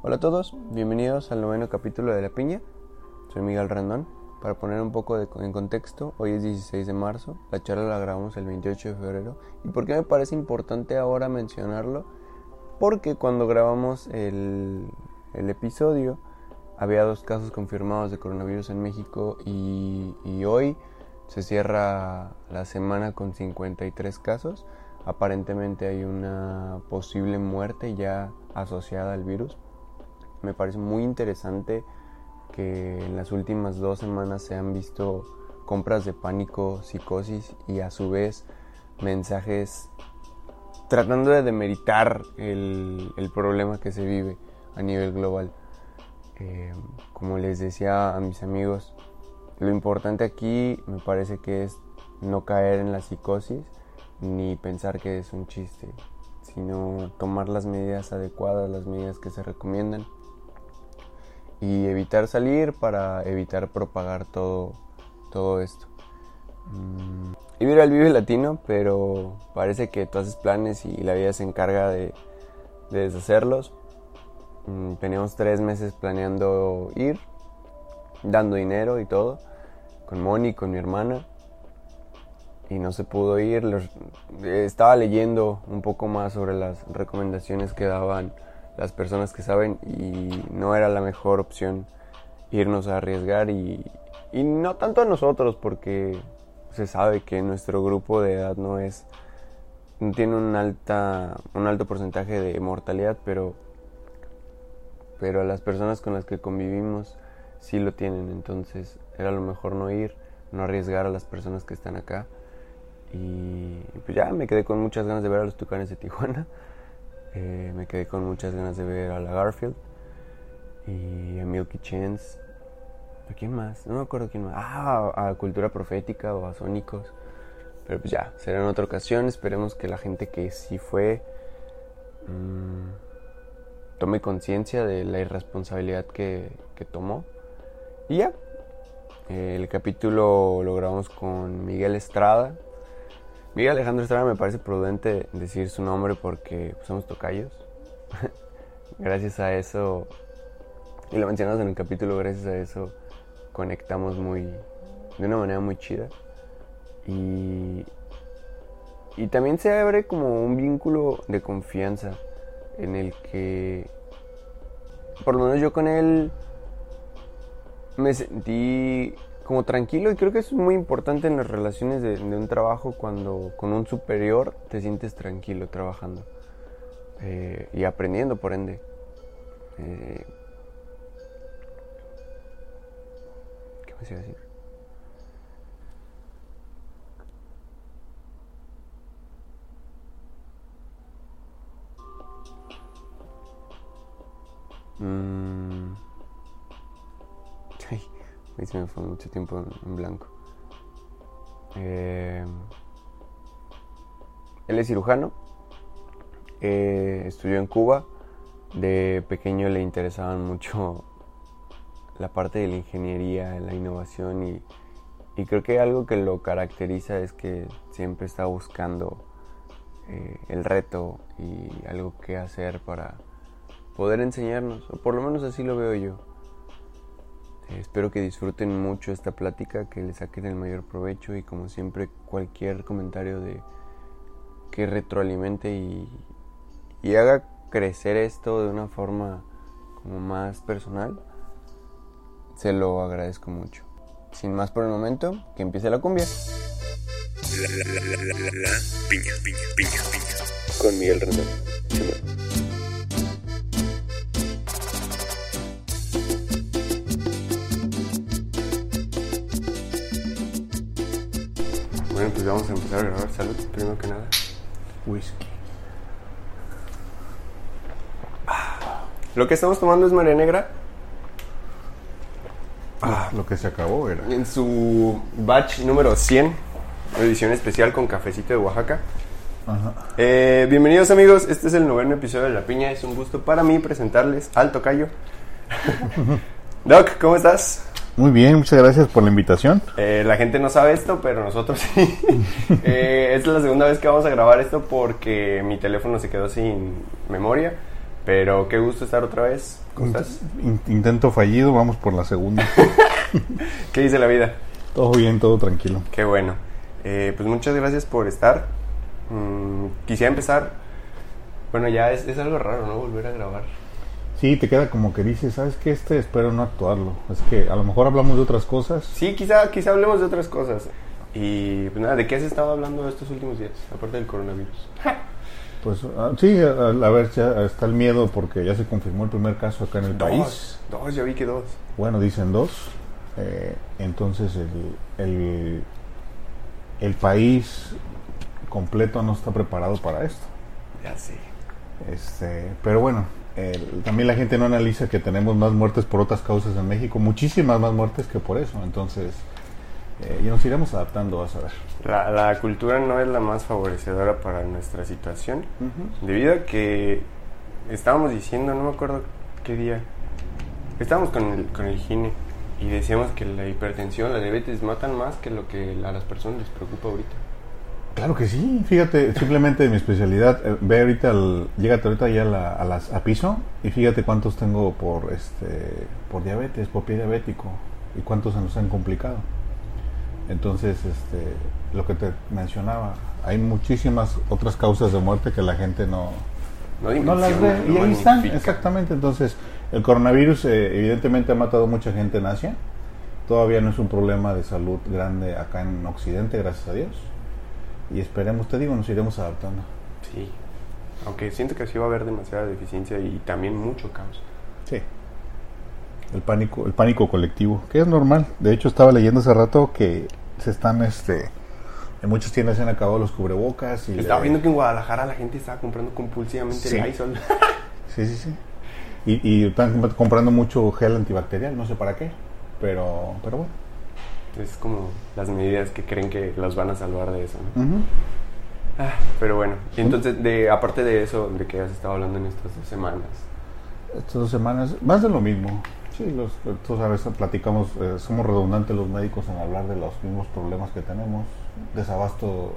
Hola a todos, bienvenidos al noveno capítulo de La Piña. Soy Miguel Randón. Para poner un poco en contexto, hoy es 16 de marzo, la charla la grabamos el 28 de febrero. ¿Y por qué me parece importante ahora mencionarlo? Porque cuando grabamos el, el episodio había dos casos confirmados de coronavirus en México y, y hoy se cierra la semana con 53 casos. Aparentemente hay una posible muerte ya asociada al virus. Me parece muy interesante que en las últimas dos semanas se han visto compras de pánico, psicosis y a su vez mensajes tratando de demeritar el, el problema que se vive a nivel global. Eh, como les decía a mis amigos, lo importante aquí me parece que es no caer en la psicosis ni pensar que es un chiste, sino tomar las medidas adecuadas, las medidas que se recomiendan y evitar salir para evitar propagar todo, todo esto. Mm, iba a ir al Vive Latino, pero parece que tú haces planes y la vida se encarga de, de deshacerlos. Mm, teníamos tres meses planeando ir, dando dinero y todo, con Moni, con mi hermana, y no se pudo ir. Estaba leyendo un poco más sobre las recomendaciones que daban las personas que saben y no era la mejor opción irnos a arriesgar y, y no tanto a nosotros porque se sabe que nuestro grupo de edad no es no tiene un alta un alto porcentaje de mortalidad pero pero las personas con las que convivimos sí lo tienen. Entonces era lo mejor no ir no arriesgar a las personas que están acá. Y pues ya me quedé con muchas ganas de ver a los tucanes de Tijuana eh, me quedé con muchas ganas de ver a la Garfield y a Milky Chance. ¿A quién más? No me acuerdo quién más. Ah, a, Cultura Profética o a Sónicos. Pero pues ya, será en otra ocasión. Esperemos que la gente que sí fue mmm, tome conciencia de la irresponsabilidad que, que tomó. Y ya, el capítulo lo grabamos con Miguel Estrada, Miguel Alejandro Estrada me parece prudente decir su nombre porque somos tocayos. gracias a eso, y lo mencionamos en el capítulo, gracias a eso conectamos muy, de una manera muy chida. Y, y también se abre como un vínculo de confianza en el que, por lo menos yo con él, me sentí como tranquilo y creo que es muy importante en las relaciones de, un trabajo cuando con un superior te sientes tranquilo trabajando eh, y aprendiendo por ende. Eh, ¿Qué me iba a decir? Mm. Ahí se me fue mucho tiempo en blanco. Eh, él es cirujano. Eh, estudió en Cuba. De pequeño le interesaban mucho la parte de la ingeniería, la innovación y, y creo que algo que lo caracteriza es que siempre está buscando eh, el reto y algo que hacer para poder enseñarnos, o por lo menos así lo veo yo. Espero que disfruten mucho esta plática, que le saquen el mayor provecho y como siempre cualquier comentario de que retroalimente y, haga crecer esto de una forma como más personal, se lo agradezco mucho. Sin más por el momento, que empiece la cumbia. La, la, la, la, la, la, piña, piña, piña, piña. Con Miguel Rendón. Vamos a empezar a grabar. Salud, primero que nada. Whisky. Lo que estamos tomando es María Negra Ah, lo que se acabó era. en su batch número 100, edición especial con cafecito de Oaxaca. Ajá. Eh, bienvenidos amigos, este es el noveno episodio de La Piña. Es un gusto para mí presentarles al tocayo. Doc, ¿cómo estás? Muy bien, muchas gracias por la invitación. Eh, la gente no sabe esto, pero nosotros sí. Eh, es la segunda vez que vamos a grabar esto porque mi teléfono se quedó sin memoria. Pero qué gusto estar otra vez. ¿Cómo estás? In- intento fallido, vamos por la segunda. ¿Qué dice la vida? todo bien, todo tranquilo. Qué bueno. Eh, pues muchas gracias por estar. Mm, quisiera empezar. Bueno, ya es, es algo raro, ¿no? Volver a grabar. Sí, te queda como que dices, ¿sabes qué? Este espero no actuarlo. Es que a lo mejor hablamos de otras cosas. Sí, quizá, quizá hablemos de otras cosas. Y pues nada, ¿de qué has estado hablando estos últimos días? Aparte del coronavirus. Pues ah, sí, a, a ver, ya está el miedo porque ya se confirmó el primer caso acá en el país. Dos, dos, ya vi que dos. Bueno, dicen dos. Eh, entonces el, el, el país completo no está preparado para esto. Ya sé. Este, pero bueno, también la gente no analiza que tenemos más muertes por otras causas en México, muchísimas más muertes que por eso. Entonces, eh, ya nos iremos adaptando, vas a ver. La, la cultura no es la más favorecedora para nuestra situación. Debido a que estábamos diciendo, no me acuerdo qué día, estábamos con el, con el gine y decíamos que la hipertensión, la diabetes matan más que lo que a las personas les preocupa ahorita. Claro que sí, fíjate, simplemente mi especialidad, eh, ve ahorita, al, llégate ahorita ya a, la- a las, a piso y fíjate cuántos tengo por, este, por diabetes, por pie diabético y cuántos se nos han complicado. Entonces, este, lo que te mencionaba, hay muchísimas otras causas de muerte que la gente no, No, no las ve. Y ahí están, exactamente. Entonces, el coronavirus eh, evidentemente ha matado mucha gente en Asia. Todavía no es un problema de salud grande acá en Occidente, gracias a Dios. Y esperemos, te digo, nos iremos adaptando. Sí. Aunque siento que sí va a haber demasiada deficiencia y también mucho caos. Sí. El pánico, el pánico colectivo, que es normal. De hecho, estaba leyendo hace rato que se están, este, en muchas tiendas se han acabado los cubrebocas y Estaba le- viendo que en Guadalajara la gente estaba comprando compulsivamente Sí. el Lysol. Sí, sí, sí. Y, y están comprando mucho gel antibacterial, no sé para qué, pero, pero bueno. Es como las medidas que creen que los van a salvar de eso, ¿no? Ah, pero bueno, entonces, de, aparte de eso, de que has estado hablando en estas dos semanas, Estas dos semanas, más de lo mismo. Sí, los, tú sabes, platicamos, eh, somos redundantes los médicos en hablar de los mismos problemas que tenemos. Desabasto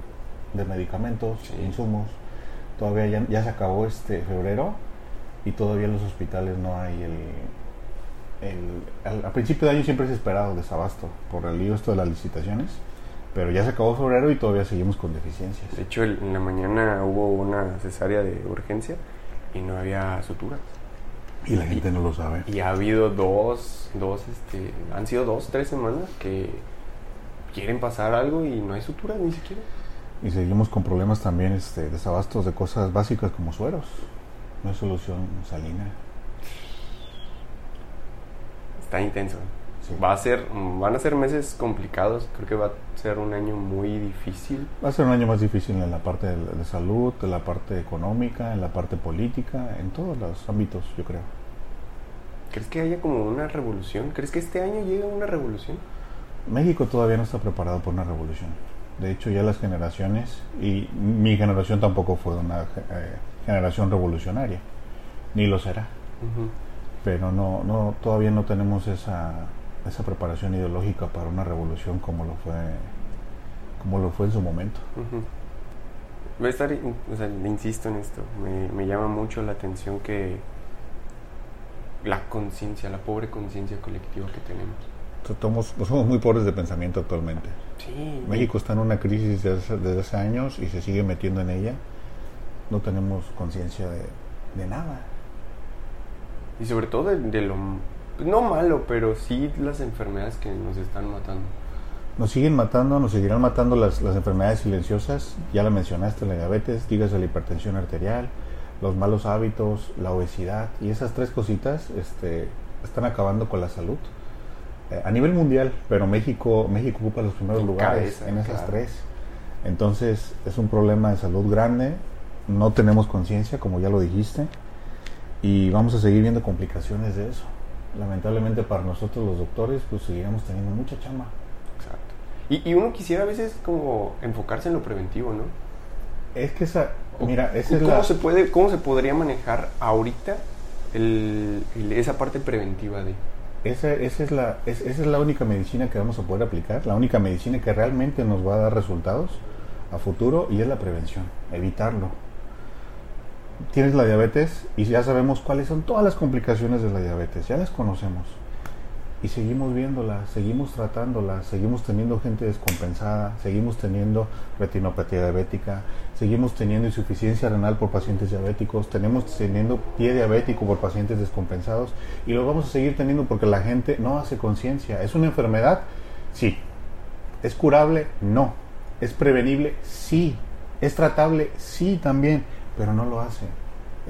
de medicamentos, Sí. insumos. Todavía ya, ya se acabó este febrero y todavía en los hospitales no hay el... el al, a principio de año siempre es esperado desabasto por el lío esto de las licitaciones, pero ya se acabó febrero y todavía seguimos con deficiencias. de hecho, el- en la mañana hubo una cesárea de urgencia y no había suturas. Y la gente no lo sabe. Y ha habido dos, dos, este, han sido dos, tres semanas que quieren pasar algo y no hay suturas ni siquiera. Y seguimos con problemas también este, desabastos de cosas básicas como sueros. No hay solución salina. Está intenso. Sí. Va a ser, van a ser meses complicados. Creo que va a ser un año muy difícil. Va a ser un año más difícil en la parte de, de salud, en la parte económica, en la parte política, en todos los ámbitos, yo creo. ¿Crees que haya como una revolución? ¿Crees que este año llegue una revolución? México todavía no está preparado por una revolución. De hecho, ya las generaciones, y mi generación tampoco fue una eh, generación revolucionaria, ni lo será. Pero no, no, todavía no tenemos esa, esa preparación ideológica para una revolución como lo fue, como lo fue en su momento. Voy a estar, o sea, insisto en esto, me, me llama mucho la atención que la conciencia, la pobre conciencia colectiva que tenemos. Somos, somos muy pobres de pensamiento actualmente. Sí. México está en una crisis desde hace, desde hace años y se sigue metiendo en ella. No tenemos conciencia de, de nada. Y sobre todo de, de lo, no malo, pero sí las enfermedades que nos están matando. Nos siguen matando, nos seguirán matando las, las enfermedades silenciosas. Ya la mencionaste, la diabetes, dígase la hipertensión arterial, los malos hábitos, la obesidad. Y esas tres cositas este, están acabando con la salud. Eh, a nivel mundial, pero México, México ocupa los primeros En lugares cabeza, en esas claro. tres. Entonces es un problema de salud grande. No tenemos conciencia, como ya lo dijiste. Y vamos a seguir viendo complicaciones de eso. Lamentablemente para nosotros los doctores, pues seguiremos teniendo mucha chamba. Exacto. Y, y uno quisiera a veces como enfocarse en lo preventivo, ¿no? Es que esa, mira, esa es ¿Cómo, la... se puede, ¿Cómo se podría manejar ahorita el- el- esa parte preventiva de... Esa, esa, es la, es- esa es la única medicina que vamos a poder aplicar, la única medicina que realmente nos va a dar resultados a futuro y es la prevención, evitarlo. Tienes la diabetes y ya sabemos cuáles son todas las complicaciones de la diabetes, ya las conocemos. Y seguimos viéndola, seguimos tratándola, seguimos teniendo gente descompensada, seguimos teniendo retinopatía diabética, seguimos teniendo insuficiencia renal por pacientes diabéticos, tenemos teniendo pie diabético por pacientes descompensados y lo vamos a seguir teniendo porque la gente no hace conciencia. ¿Es una enfermedad? Sí. ¿Es curable? No. ¿Es prevenible? Sí. ¿Es tratable? Sí también, pero no lo hace.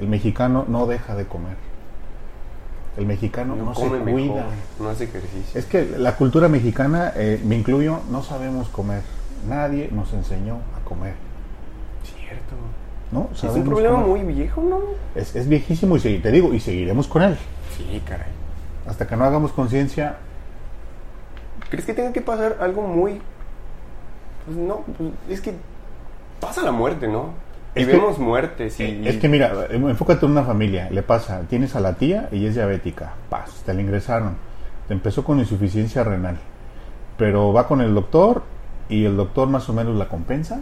El mexicano no deja de comer. El mexicano no, se come cuida. mejor, no hace ejercicio. Es que la cultura mexicana, eh, me incluyo, no sabemos comer. Nadie nos enseñó a comer. Cierto. ¿no? Es un problema comer. muy viejo, ¿no? Es, es viejísimo y te digo, y seguiremos con él. Sí, caray. Hasta que no hagamos conciencia, ¿Crees que tenga que pasar algo muy... Pues no, pues, es que pasa la muerte, ¿no? Y Es que- vemos muertes y... Es que mira, enfócate en una familia, le pasa, tienes a la tía y es diabética, paz, te la ingresaron, te empezó con insuficiencia renal, pero va con el doctor y el doctor más o menos la compensa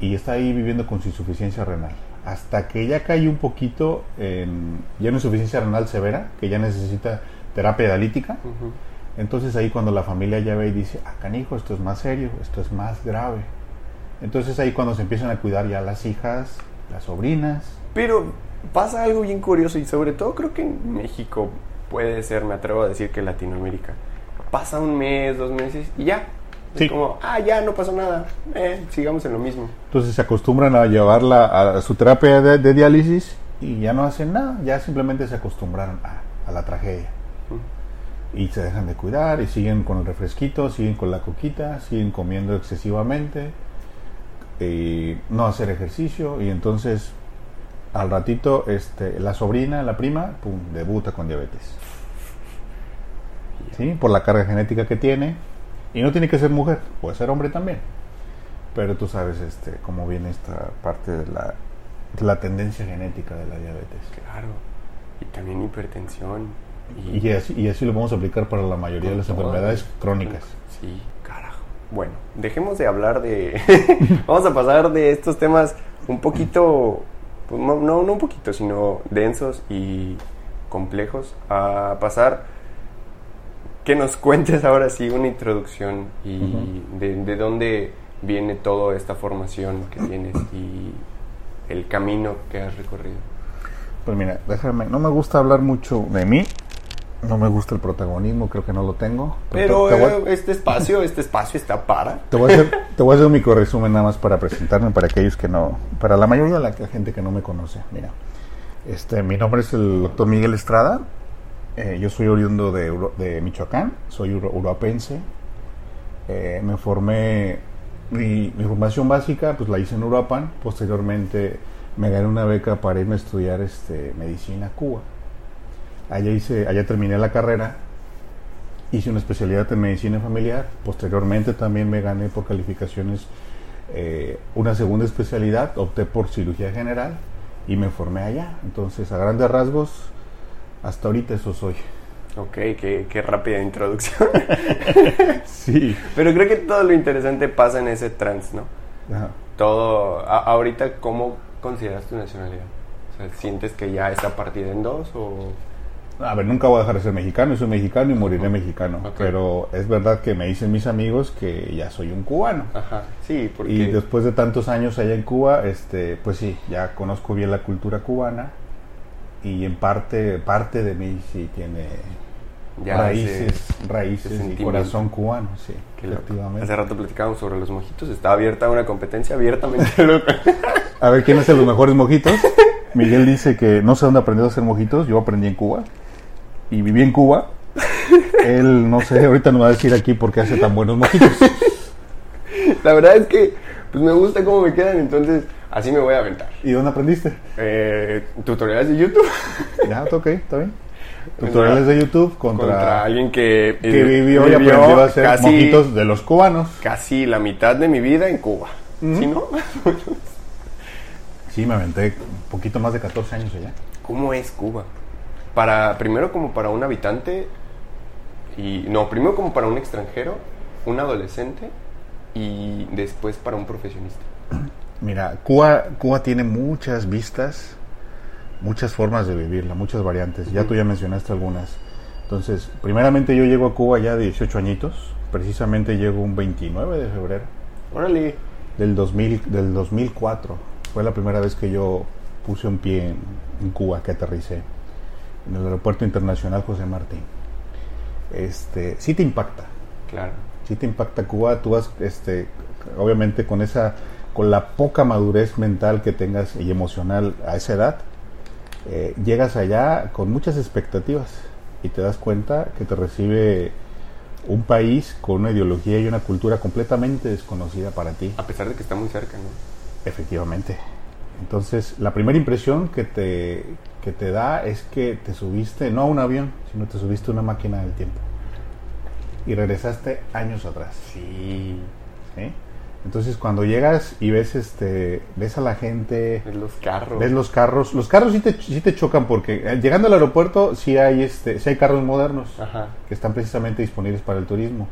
y está ahí viviendo con su insuficiencia renal, hasta que ya cae un poquito en ya una insuficiencia renal severa, que ya necesita terapia dialítica, entonces ahí cuando la familia ya ve y dice, ah, canijo, esto es más serio, esto es más grave. Entonces ahí cuando se empiezan a cuidar ya las hijas, las sobrinas, Pero pasa algo bien curioso y sobre todo creo que en México puede ser, me atrevo a decir que en Latinoamérica. Pasa un mes, dos meses y ya. Es Sí. como, ah, ya, no pasó nada. Eh, sigamos en lo mismo. Entonces se acostumbran a llevarla a su terapia de, de diálisis y ya no hacen nada, ya simplemente se acostumbraron a, a la tragedia. Y se dejan de cuidar y siguen con el refresquito, siguen con la coquita, siguen comiendo excesivamente, y no hacer ejercicio y entonces al ratito este, la sobrina, la prima, pum, debuta con diabetes. ¿Sí? Por la carga genética que tiene. Y no tiene que ser mujer, puede ser hombre también. Pero tú sabes este, cómo viene esta parte de la, de la tendencia genética de la diabetes. Claro. Y también hipertensión. Y, Y así, y así lo vamos a aplicar para la mayoría de las enfermedades crónicas. Sí. Bueno, dejemos de hablar de... Vamos a pasar de estos temas un poquito... pues, No, un poquito, sino densos y complejos a pasar... Que nos cuentes ahora sí una introducción y de, de dónde viene toda esta formación que tienes y el camino que has recorrido. Pues mira, déjame, no me gusta hablar mucho de mí, no me gusta el protagonismo, creo que no lo tengo. Pero te, te voy, eh, este espacio, este espacio está para... te voy a hacer, te voy a hacer un micro resumen nada más para presentarme para aquellos que no, para la mayoría de la gente que no me conoce. Mira, este, mi nombre es el doctor Miguel Estrada, eh, yo soy oriundo de, Michoacán, soy uruapense, Eh, me formé, mi, mi formación básica pues la hice en Uruapan, posteriormente me gané una beca para irme a estudiar este, medicina a Cuba. Allá, hice, allá terminé la carrera, hice una especialidad en medicina familiar, posteriormente también me gané por calificaciones eh, una segunda especialidad, opté por cirugía general y me formé allá. Entonces, a grandes rasgos, hasta ahorita eso soy. Ok, qué, qué rápida introducción. Sí. Pero creo que todo lo interesante pasa en ese trans, ¿no? Ajá. Todo, a- ahorita, ¿cómo consideras tu nacionalidad? O sea, ¿sientes que ya está partida en dos o...? A ver, nunca voy a dejar de ser mexicano, soy mexicano y moriré mexicano. Pero es verdad que me dicen mis amigos que ya soy un cubano. Ajá, sí, porque... Y después de tantos años allá en Cuba, este, pues sí, ya conozco bien la cultura cubana y en parte, parte de mí sí tiene ya raíces, ese- raíces ese y corazón cubano, sí, efectivamente. Hace rato platicábamos sobre los mojitos, está abierta una competencia abiertamente loca. A ver, ¿quién hace los mejores mojitos? Miguel dice que no sé dónde aprendió a hacer mojitos, yo aprendí en Cuba y viví en Cuba. Él, no sé, ahorita no va a decir aquí por qué hace tan buenos mojitos. La verdad es que pues me gusta cómo me quedan, entonces así me voy a aventar. ¿Y dónde aprendiste? Eh, tutoriales de YouTube Ya, ok, está bien. Tutoriales de YouTube contra, contra alguien que, que eh, vivió y aprendió a hacer casi, mojitos de los cubanos. casi la mitad de mi vida en Cuba. ¿Sí, no? Sí, me aventé un poquito más de 14 años allá. ¿Cómo es Cuba? Para, primero como para un habitante y no, primero como para un extranjero, un adolescente y después para un profesionista. Mira, Cuba, Cuba tiene muchas vistas muchas formas de vivirla, muchas variantes. Ya tú ya mencionaste algunas. Entonces, primeramente yo llego a Cuba ya de 18 añitos, precisamente llego un 29 de febrero Órale. del, 2000, del 2004. Fue la primera vez que yo puse un pie en, en Cuba, que aterricé, en el aeropuerto internacional José Martín. Este, sí te impacta, Claro. sí te impacta Cuba, tú vas, este, obviamente con esa, con la poca madurez mental que tengas y emocional a esa edad, eh, llegas allá con muchas expectativas y te das cuenta que te recibe un país con una ideología y una cultura completamente desconocida para ti. A pesar de que está muy cerca, ¿no? Efectivamente. Entonces, la primera impresión que te, que te da es que te subiste, no a un avión, sino te subiste a una máquina del tiempo. Y regresaste años atrás. Sí. ¿sí? Entonces, cuando llegas y ves, este, ves a la gente, Ves los carros. ves los carros, los carros sí te, sí te chocan porque eh, llegando al aeropuerto sí hay, este, sí hay carros modernos Ajá. que están precisamente disponibles para el turismo.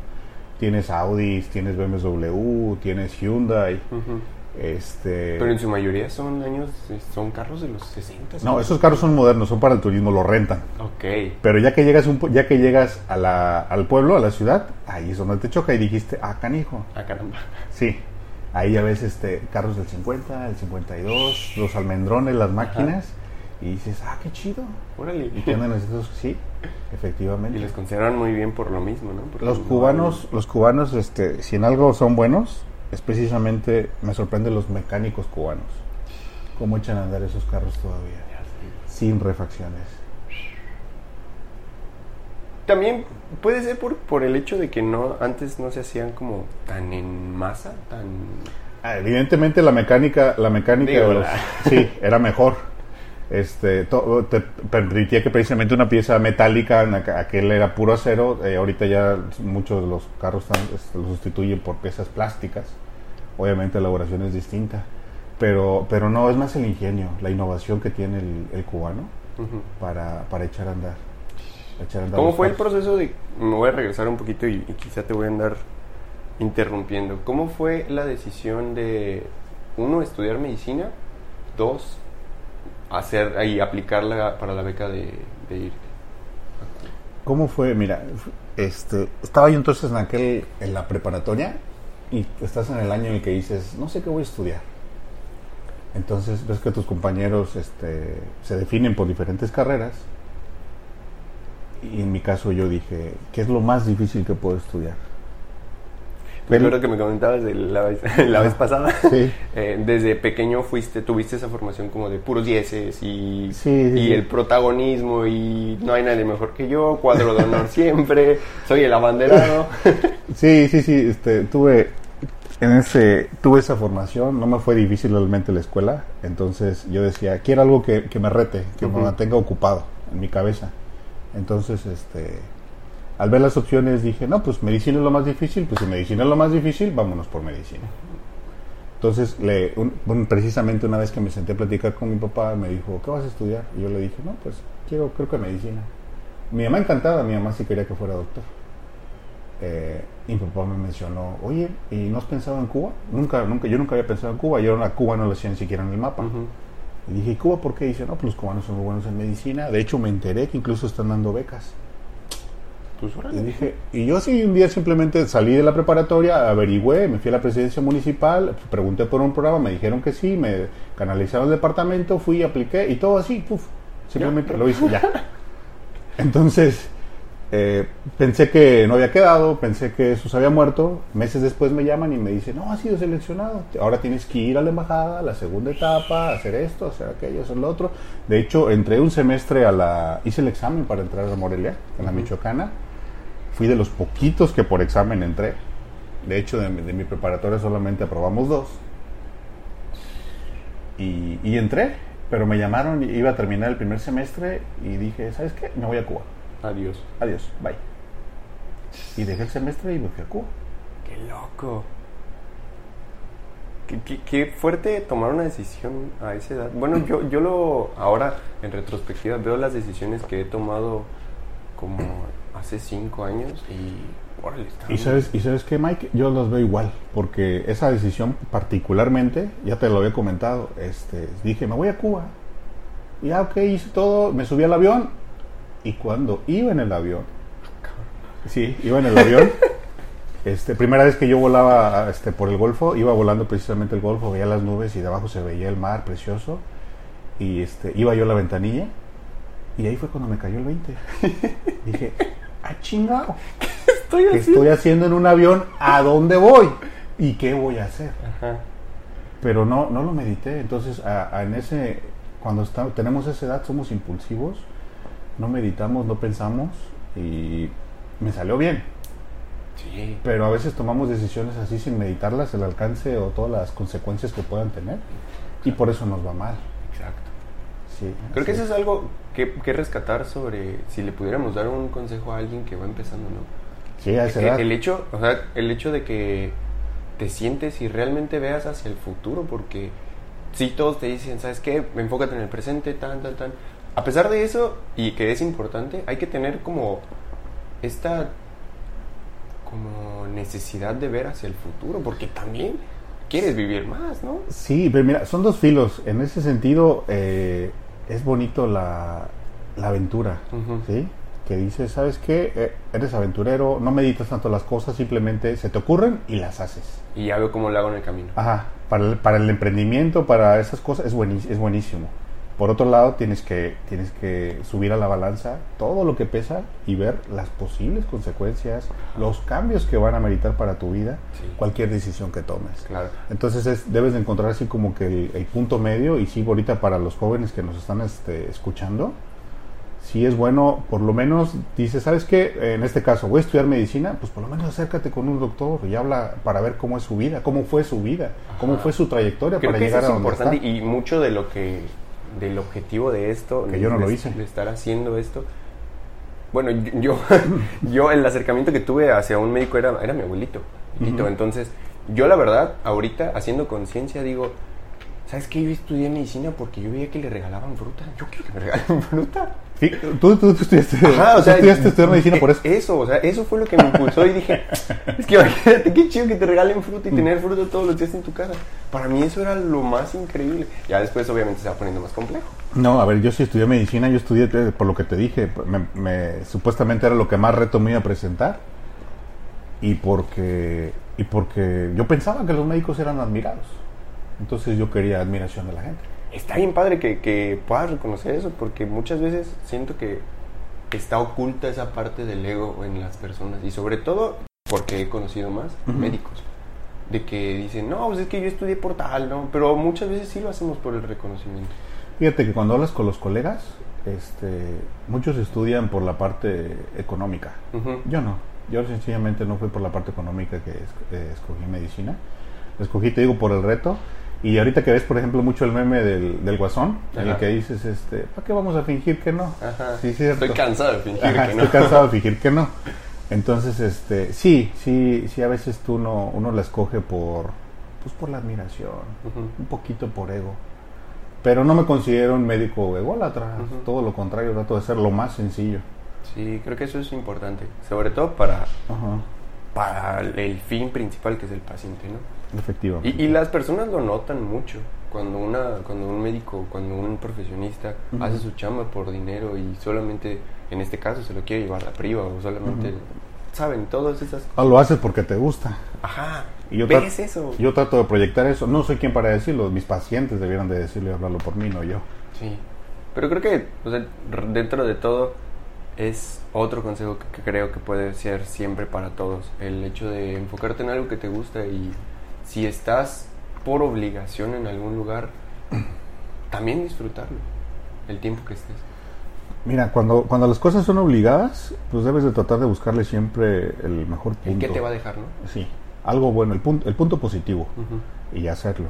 Tienes Audis, tienes BMW, tienes Hyundai, Ujú. Este... Pero en su mayoría son años, son carros de los 60. No, esos carros son modernos, son para el turismo, los rentan. Ok. Pero ya que llegas un, ya que llegas a la- al pueblo, a la ciudad, ahí es donde te choca y dijiste, ah, canijo. Ah, caramba. Sí, ahí ya ves este, carros del 50, el 52, los almendrones, las máquinas, y dices, ah, qué chido. Órale. Y tienen esos, sí, Y efectivamente. les consideran muy bien por lo mismo, ¿no? Porque Los no cubanos, los cubanos, este, si en algo son buenos, es precisamente, me sorprenden los mecánicos cubanos. Cómo echan a andar esos carros todavía, sin refacciones. También puede ser por, por el hecho de que no antes no se hacían como tan en masa, tan... Ah, evidentemente la mecánica, la mecánica Digo, de los- la- sí, era mejor. Este, to- te permitía que precisamente una pieza metálica, en aquel era puro acero, eh, ahorita ya muchos de los carros están- este, lo sustituyen por piezas plásticas. Obviamente la elaboración es distinta, pero, pero no, es más el ingenio, la innovación que tiene el, el cubano para, para echar a andar. echar a andar ¿Cómo los fue el proceso de... Me voy a regresar un poquito y, y quizá te voy a andar interrumpiendo. ¿Cómo fue la decisión de, uno, estudiar medicina, dos, hacer y aplicarla para la beca de, de ir? ¿Cómo fue? Mira, este, estaba yo entonces en aquel, en la preparatoria y estás en el año en el que dices, no sé qué voy a estudiar. Entonces ves que tus compañeros este, se definen por diferentes carreras y en mi caso yo dije, ¿qué es lo más difícil que puedo estudiar? Me acuerdo que me comentabas de la vez, la vez pasada. Sí. Eh, desde pequeño fuiste, tuviste esa formación como de puros dieces y, Sí, sí, y el protagonismo y no hay nadie mejor que yo, cuadro de honor siempre, soy el abanderado. Sí, sí, sí, este, tuve en ese tuve esa formación, no me fue difícil realmente la escuela, entonces yo decía, quiero algo que, que me rete, que me Ujú. mantenga ocupado en mi cabeza. Entonces, este, al ver las opciones dije, no, pues medicina es lo más difícil, pues si medicina es lo más difícil, vámonos por medicina. Entonces, le, un- un- precisamente una vez que me senté a platicar con mi papá, me dijo, ¿qué vas a estudiar? Y yo le dije, no, pues quiero, creo que medicina. Mi mamá encantada, mi mamá sí quería que fuera doctor. Eh, y mi papá me mencionó, oye, ¿y no has pensado en Cuba? Nunca, nunca, yo nunca había pensado en Cuba, yo a Cuba no lo hacía ni siquiera en el mapa. Y dije, ¿y Cuba por qué? dice, no, pues los cubanos son muy buenos en medicina. De hecho, me enteré que incluso están dando becas. Pues Y dije, y yo sí un día simplemente salí de la preparatoria, averigüé, me fui a la presidencia municipal, pregunté por un programa, me dijeron que sí, me canalizaron al departamento, fui, apliqué y todo así, puf, simplemente Ya. lo hice ya. Entonces, eh, pensé que no había quedado, pensé que eso se había muerto, meses después me llaman y me dicen, no, has sido seleccionado, ahora tienes que ir a la embajada, a la segunda etapa, hacer esto, hacer aquello, hacer lo otro. De hecho, entré un semestre a la, hice el examen para entrar a Morelia, en la Michoacana, fui de los poquitos que por examen entré. De hecho, de, mi- de mi preparatoria solamente aprobamos dos. Y, y entré, pero me llamaron, y iba a terminar el primer semestre y dije, ¿sabes qué? Me voy a Cuba. Adiós. Adiós, bye. Y dejé el semestre y me fui a Cuba. Qué loco. Qué, qué- qué fuerte tomar una decisión a esa edad. Bueno, yo, yo lo, ahora en retrospectiva, veo las decisiones que he tomado como hace cinco años y, órale, ¿Y sabes, ¿Y sabes qué, Mike? Yo los veo igual, porque esa decisión particularmente, ya te lo había comentado, este, dije, me voy a Cuba. Y ya, ok, hice todo, me subí al avión. Y cuando iba en el avión, sí, iba en el avión. Este, primera vez que yo volaba este, por el Golfo, iba volando precisamente el Golfo, veía las nubes y de abajo se veía el mar precioso. Y este, iba yo a la ventanilla y ahí fue cuando me cayó el 20. Dije, ah, chingado. Estoy ¿Qué estoy haciendo en un avión? ¿A dónde voy? ¿Y qué voy a hacer? Ajá. Pero no, no lo medité. Entonces, a- a- en ese, cuando está- tenemos esa edad, somos impulsivos, no meditamos, no pensamos y me salió bien. Sí. Pero a veces tomamos decisiones así sin meditarlas, el alcance o todas las consecuencias que puedan tener. Y por eso nos va mal. Sí, Creo que eso es algo que, que rescatar sobre si le pudiéramos dar un consejo a alguien que va empezando, ¿no? Sí, a esa El, edad. el hecho, o sea, el hecho de que te sientes y realmente veas hacia el futuro, porque si todos te dicen, ¿sabes qué? Enfócate en el presente, tan, tan, tan. A pesar de eso, y que es importante, hay que tener como esta como necesidad de ver hacia el futuro, porque también quieres vivir más, ¿no? Sí, pero mira, son dos filos. En ese sentido, eh, es bonito la, la aventura. ¿sí? Que dices, ¿sabes qué? Eh, eres aventurero, no meditas tanto las cosas, simplemente se te ocurren y las haces. Y ya veo cómo lo hago en el camino. Ajá, para el, para el emprendimiento, para esas cosas, es, buenis- es buenísimo. Por otro lado, tienes que, tienes que subir a la balanza todo lo que pesa y ver las posibles consecuencias, los cambios que van a meritar para tu vida, Sí. cualquier decisión que tomes. Claro. Entonces es- debes de encontrar así como que el, el punto medio y sí, ahorita para los jóvenes que nos están este, escuchando, sí es bueno, por lo menos, dice, ¿sabes qué? En este caso, voy a estudiar medicina, pues por lo menos acércate con un doctor y habla para ver cómo es su vida, cómo fue su vida, cómo Ajá. fue su trayectoria Creo para que llegar eso a es donde importante está. y mucho de lo que del objetivo de esto Que yo no lo de- hice. de estar haciendo esto. Bueno yo yo el acercamiento que tuve hacia un médico era era mi abuelito entonces yo la verdad ahorita haciendo conciencia digo sabes qué yo estudié medicina porque yo veía que le regalaban fruta. Yo quiero que me regalen fruta tú, tú, tú estudiaste, Ajá, tú estudiaste estudiar medicina eh, por eso. Eso, o sea, eso fue lo que me impulsó y dije, es que imagínate qué chido que te regalen fruta y tener fruta todos los días en tu casa. Para mí eso era lo más increíble. Ya después obviamente se va poniendo más complejo. No, a ver, yo sí estudié medicina, yo estudié, eh, por lo que te dije, me- me- supuestamente era lo que más reto me iba a presentar. Y porque, y porque yo pensaba que los médicos eran admirados. Entonces yo quería admiración de la gente. Está bien padre que, que puedas reconocer eso porque muchas veces siento que está oculta esa parte del ego en las personas y sobre todo porque he conocido más médicos. De que dicen, no, pues es que yo estudié por tal, ¿no? Pero muchas veces sí lo hacemos por el reconocimiento. Fíjate que cuando hablas con los colegas, este, muchos estudian por la parte económica. Yo no. Yo sencillamente no fui por la parte económica que es- eh, escogí medicina. Escogí, te digo, por el reto. Y ahorita que ves, por ejemplo, mucho el meme del, del guasón, en el Ajá. que dices, este, ¿para qué vamos a fingir que no? Ajá. Sí, cierto. Estoy cansado de fingir Ajá, que no. Estoy cansado de fingir que no. Entonces, este, sí, sí, sí, a veces tú no, uno la escoge por, pues por la admiración, un poquito por ego. Pero no me considero un médico ególatra, Ujú. todo lo contrario, trato de ser lo más sencillo. Sí, creo que eso es importante. Sobre todo para, Ajá, para el fin principal que es el paciente, ¿no? Efectivamente. Y, y las personas lo notan mucho. Cuando, una, cuando un médico, cuando un profesionista hace su chamba por dinero y solamente, en este caso, se lo quiere llevar a priva o solamente. ¿saben? Todas esas cosas. Ah, lo haces porque te gusta. Ajá. Y yo, ¿Ves eso? yo trato de proyectar eso. No soy quien para decirlo, mis pacientes debieran de decirlo y hablarlo por mí, no yo. Sí. Pero creo que o sea, r- dentro de todo es otro consejo que, que creo que puede ser siempre para todos. El hecho de enfocarte en algo que te gusta y si estás por obligación en algún lugar, también disfrutarlo. El tiempo que estés. Mira, cuando, cuando las cosas son obligadas, pues debes de tratar de buscarle siempre el mejor punto. ¿El qué te va a dejar, no? Sí, algo bueno, el punto, el punto positivo y hacerlo.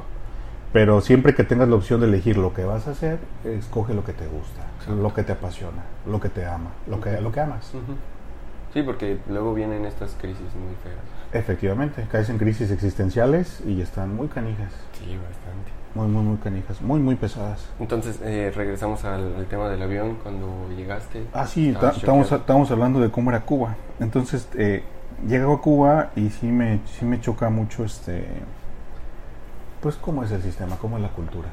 Pero siempre que tengas la opción de elegir lo que vas a hacer, escoge lo que te gusta, Exacto. lo que te apasiona, lo que te ama, lo que, lo que amas. Sí, porque luego vienen estas crisis muy feas. Efectivamente, caes en crisis existenciales y están muy canijas, Sí, bastante. muy, muy, muy canijas, muy, muy pesadas. Entonces, eh, regresamos al, al tema del avión. Cuando llegaste. Ah, sí, estamos, estamos hablando de cómo era Cuba. Entonces, eh, llego a Cuba y sí me, sí me choca mucho este... Pues cómo es el sistema, cómo es la cultura.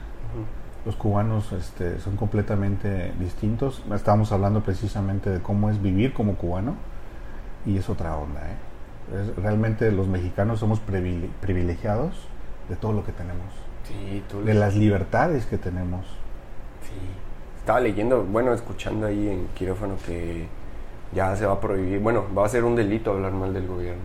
Los cubanos este, son completamente distintos. Estábamos hablando precisamente de cómo es vivir como cubano y es otra onda. ¿eh? Es- realmente los mexicanos somos privile- privilegiados de todo lo que tenemos, Sí, tú de las libertades que tenemos. Sí. Estaba leyendo, bueno, escuchando ahí en quirófano que ya se va a prohibir, bueno, va a ser un delito hablar mal del gobierno.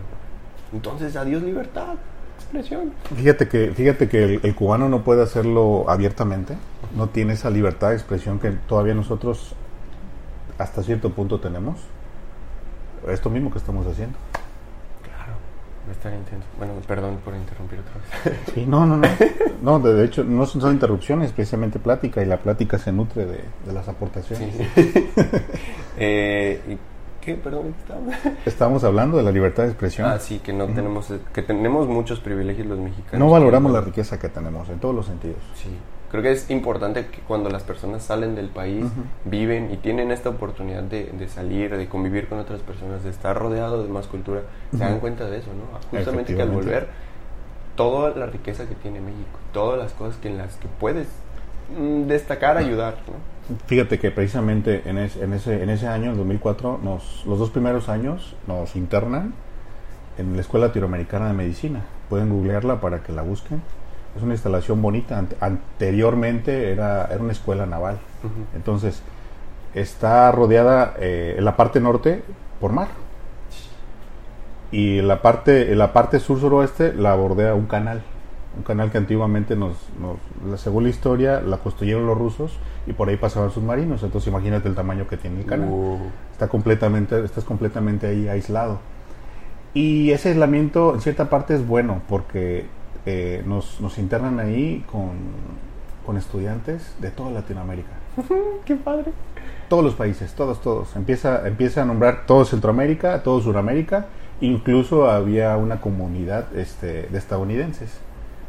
Entonces, adiós libertad, expresión. Fíjate que, fíjate que el, el cubano no puede hacerlo abiertamente, no tiene esa libertad de expresión que todavía nosotros hasta cierto punto tenemos. Esto mismo que estamos haciendo. Va a estar intenso. Bueno, perdón por interrumpir otra vez. Sí, no, no, no. No, de, hecho, no son, son interrupciones, precisamente plática, y la plática se nutre de, de las aportaciones. Sí. eh, ¿y ¿Qué? Perdón, ¿en qué estábamos? Hablando de la libertad de expresión. Ah, sí, que no tenemos, que tenemos muchos privilegios los mexicanos. no valoramos la riqueza que tenemos en todos los sentidos. Sí, creo que es importante que cuando las personas salen del país, viven y tienen esta oportunidad de, de salir, de convivir con otras personas, de estar rodeado de más cultura, se dan cuenta de eso, ¿no? Justamente que al volver, toda la riqueza que tiene México, todas las cosas que en las que puedes mm, destacar, ayudar, ¿no? Fíjate que precisamente en, es- en ese, en ese año, en 2004, nos, los dos primeros años nos internan en la Escuela Latinoamericana de Medicina. Pueden googlearla para que la busquen. Es una instalación bonita. Ante- anteriormente era, era una escuela naval. Entonces, está rodeada eh, en la parte norte por mar. Y en la parte, en la parte sur-suroeste la bordea un canal. Un canal que antiguamente nos, nos- según la historia, la construyeron los rusos y por ahí pasaban submarinos. Entonces imagínate el tamaño que tiene el canal. Uh, Está completamente, estás completamente ahí aislado. Y ese aislamiento en cierta parte es bueno porque eh, nos, nos internan ahí con, con estudiantes de toda Latinoamérica. ¡Qué padre! Todos los países, todos, todos. Empieza, empieza a nombrar todo Centroamérica, todo Sudamérica. Incluso había una comunidad este, de estadounidenses.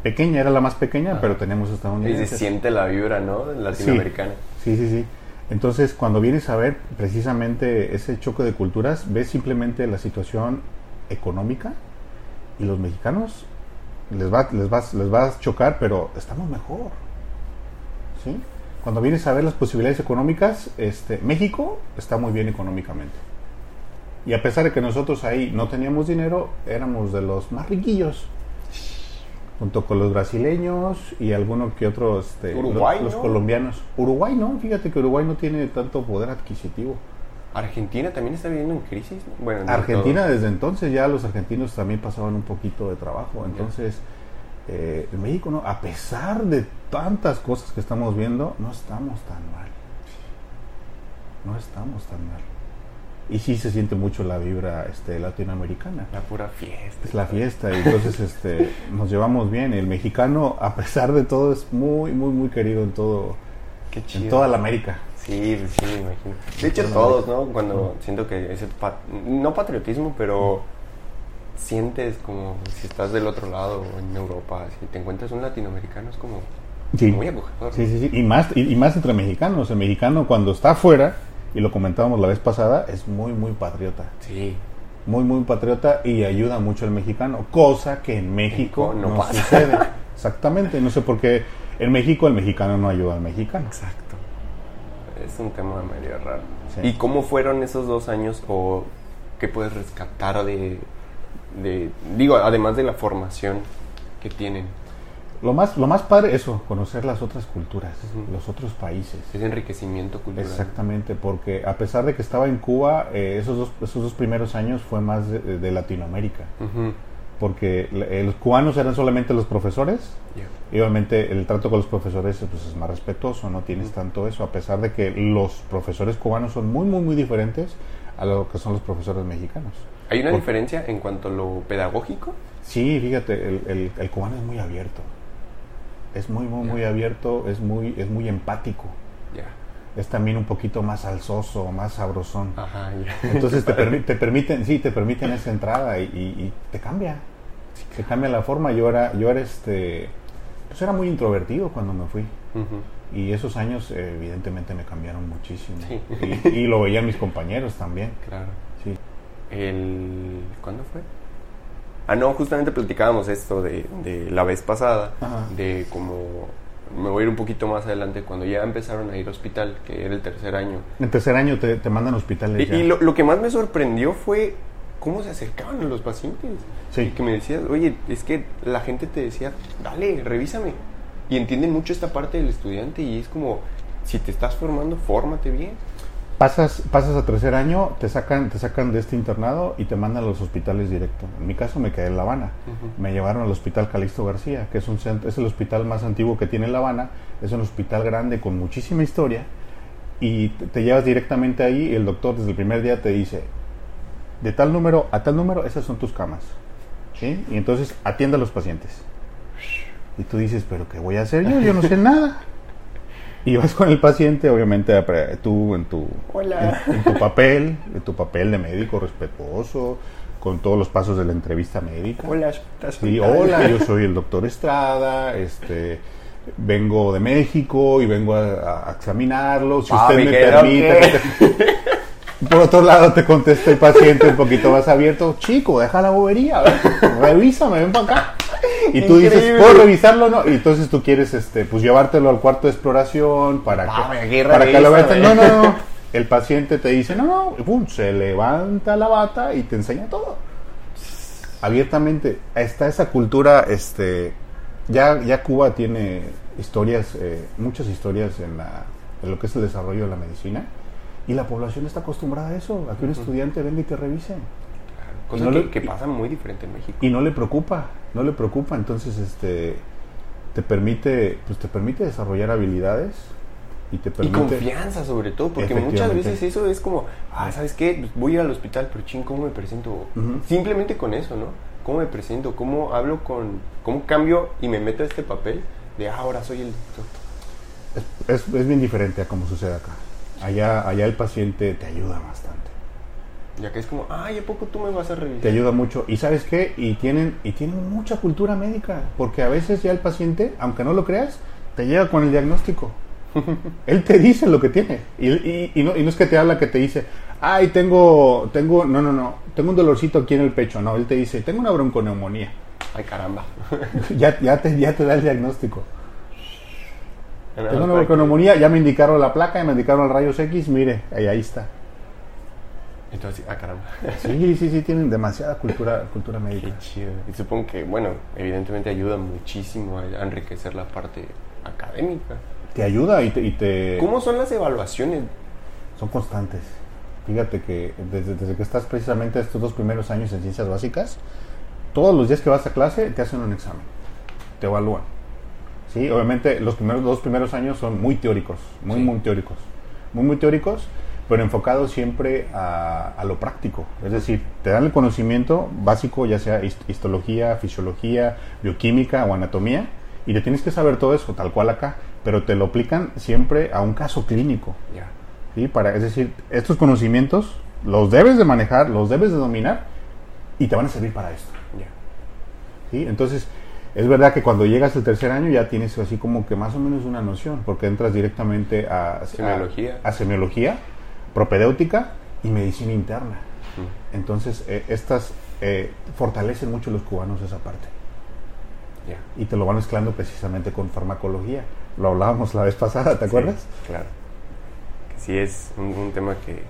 Pequeña, era la más pequeña, pero tenemos Y se estadounidenses. siente la vibra, ¿no? Latinoamericana. Sí, sí, sí. Entonces, cuando vienes a ver precisamente ese choque de culturas, ves simplemente la situación económica y los mexicanos les va, les va, les va a chocar, pero estamos mejor. ¿Sí? Cuando vienes a ver las posibilidades económicas, este, México está muy bien económicamente. Y a pesar de que nosotros ahí no teníamos dinero, éramos de los más riquillos. Junto con los brasileños y alguno que otro, este, Uruguay, los, los ¿no? colombianos. Uruguay no, fíjate que Uruguay no tiene tanto poder adquisitivo. Argentina también está viviendo en crisis. ¿no? Bueno, no Argentina todo. desde entonces ya los argentinos también pasaban un poquito de trabajo. Entonces, eh, en México, no, a pesar de tantas cosas que estamos viendo, no estamos tan mal. No estamos tan mal. Y sí se siente mucho la vibra este, latinoamericana. La pura fiesta. Es la fiesta y entonces este, nos llevamos bien. El mexicano, a pesar de todo, es muy, muy, muy querido en todo, Qué chido. en toda la América. Sí, sí, me imagino. De hecho, todos, ¿no? Cuando siento que ese, pat- no patriotismo, pero sientes como si estás del otro lado en Europa, si te encuentras un latinoamericano, es como Sí. muy acogedor. Sí, sí, sí. Y más, y, y más entre mexicanos. El mexicano cuando está afuera, y lo comentábamos la vez pasada, es muy, muy patriota. Sí. Muy, muy patriota y ayuda mucho al mexicano. Cosa que en México México no no, pasa. sucede. Exactamente. No sé por qué en México el mexicano no ayuda al mexicano. Exacto. Es un tema medio raro. Sí. ¿Y cómo fueron esos dos años o qué puedes rescatar de, de, digo, además de la formación que tienen? Lo más, lo más padre, eso, conocer las otras culturas, los otros países. Ese enriquecimiento cultural. Exactamente, porque a pesar de que estaba en Cuba, eh, esos, dos, esos dos primeros años fue más de, de Latinoamérica. Ujú. Porque los cubanos eran solamente los profesores, y obviamente el trato con los profesores pues, es más respetuoso, no tienes tanto eso, a pesar de que los profesores cubanos son muy, muy, muy diferentes a lo que son los profesores mexicanos. ¿Hay una diferencia en cuanto a lo pedagógico? Sí, fíjate, el, el- el cubano es muy abierto. Es muy, muy, muy abierto, es muy, es muy empático. Es también un poquito más alzoso, más sabrosón. Ajá. Entonces te, permi- te permiten, sí, te permiten esa entrada y, y- y te cambia. Te cambia la forma. Yo era, yo era este, pues era muy introvertido cuando me fui. Y esos años evidentemente me cambiaron muchísimo. Sí. Y, y lo veían mis compañeros también. Claro. Sí. El... ¿Cuándo fue? Ah, no, justamente platicábamos esto de, de la vez pasada, Ajá. de como me voy a ir un poquito más adelante, cuando ya empezaron a ir al hospital, que era el tercer año. En tercer año te, te mandan a hospitales Y, ya. y lo, lo que más me sorprendió fue cómo se acercaban a los pacientes. Sí. Y que me decías, oye, es que la gente te decía, dale, revísame. Y entienden mucho esta parte del estudiante y es como, si te estás formando, fórmate bien. Pasas, pasas a tercer año, te sacan, te sacan de este internado y te mandan a los hospitales directo. En mi caso me quedé en La Habana. Me llevaron al hospital Calixto García, que es, un cent- es el hospital más antiguo que tiene La Habana. Es un hospital grande con muchísima historia. Y te, te llevas directamente ahí y el doctor desde el primer día te dice, de tal número a tal número, esas son tus camas. ¿Sí? Y entonces atiende a los pacientes. Y tú dices, pero ¿qué voy a hacer yo? Yo no sé nada. Y vas con el paciente, obviamente, tú en tu, Hola. en, en tu papel, en tu papel de médico respetuoso, con todos los pasos de la entrevista médica. Hola, ¿estás Sí, hospital? hola, yo soy el doctor Estrada, este, vengo de México y vengo a, a examinarlo. Si Ah, usted me me quedó permite. Por otro lado, te contesta el paciente un poquito más abierto. Chico, deja la bobería, revísame, ven para acá. Y tú dices. ¿puedo revisarlo o no? Y entonces tú quieres, este, pues llevártelo al cuarto de exploración para Dame, que, para que lo veas. revísame. No, no, no. El paciente te dice, no, no, y pum, se levanta la bata y te enseña todo abiertamente está esa cultura este ya ya Cuba tiene historias eh, muchas historias en, la, en lo que es el desarrollo de la medicina y la población está acostumbrada a eso a que un estudiante venga y te revise Cosa No que, le- que pasa muy diferente en México. y no le preocupa no le preocupa entonces este te permite pues te permite desarrollar habilidades y te Y permite confianza sobre todo, porque muchas veces eso es como, ah, ¿sabes qué? Pues voy a ir al hospital, pero ching, ¿cómo me presento? Simplemente con eso, ¿no? ¿Cómo me presento? ¿Cómo hablo con, cómo cambio y me meto a este papel de, ah, ahora soy el es, es bien diferente a como sucede acá allá allá el paciente te ayuda bastante Ya que es como, ay, ¿a poco tú me vas a revisar? te ayuda mucho. ¿Y sabes qué? Y tienen, y tienen mucha cultura médica, porque a veces ya el paciente, aunque no lo creas, te llega con el diagnóstico. Él te dice lo que tiene. Y, y- y no, y no es que te habla que te dice, ay, tengo, tengo, no, no, no, tengo un dolorcito aquí en el pecho. No, él te dice, tengo una bronconeumonía. Ay, caramba. ya, ya, te, ya te da el diagnóstico. Tengo una bronconeumonía, ya me indicaron la placa, ya me indicaron el rayos X, mire, ahí, ahí está. Entonces, ah, caramba. Sí, sí, sí, tienen demasiada cultura, cultura médica. Qué chido. Y supongo que, bueno, evidentemente ayuda muchísimo a a enriquecer la parte académica. Te ayuda y te... y te- ¿Cómo son las evaluaciones? son constantes. Fíjate que desde, desde que estás precisamente estos dos primeros años en ciencias básicas, todos los días que vas a clase te hacen un examen, te evalúan. Sí, obviamente los primeros dos primeros años son muy teóricos, muy Sí. muy teóricos, muy muy teóricos, pero enfocados siempre a, a lo práctico. Es decir, te dan el conocimiento básico, ya sea hist- histología, fisiología, bioquímica o anatomía, y te tienes que saber todo eso, tal cual acá, pero te lo aplican siempre a un caso clínico. ¿sí? Para, es decir, estos conocimientos los debes de manejar, los debes de dominar y te van a servir para esto. ¿sí? Entonces, es verdad que cuando llegas al tercer año ya tienes así como que más o menos una noción, porque entras directamente a, a- Semiología. a semiología, propedéutica y medicina interna. Mm, Entonces, eh, estas eh, fortalecen mucho los cubanos esa parte y te lo van mezclando precisamente con farmacología. Lo hablábamos la vez pasada, ¿te acuerdas? Claro. Que sí es un, un tema que,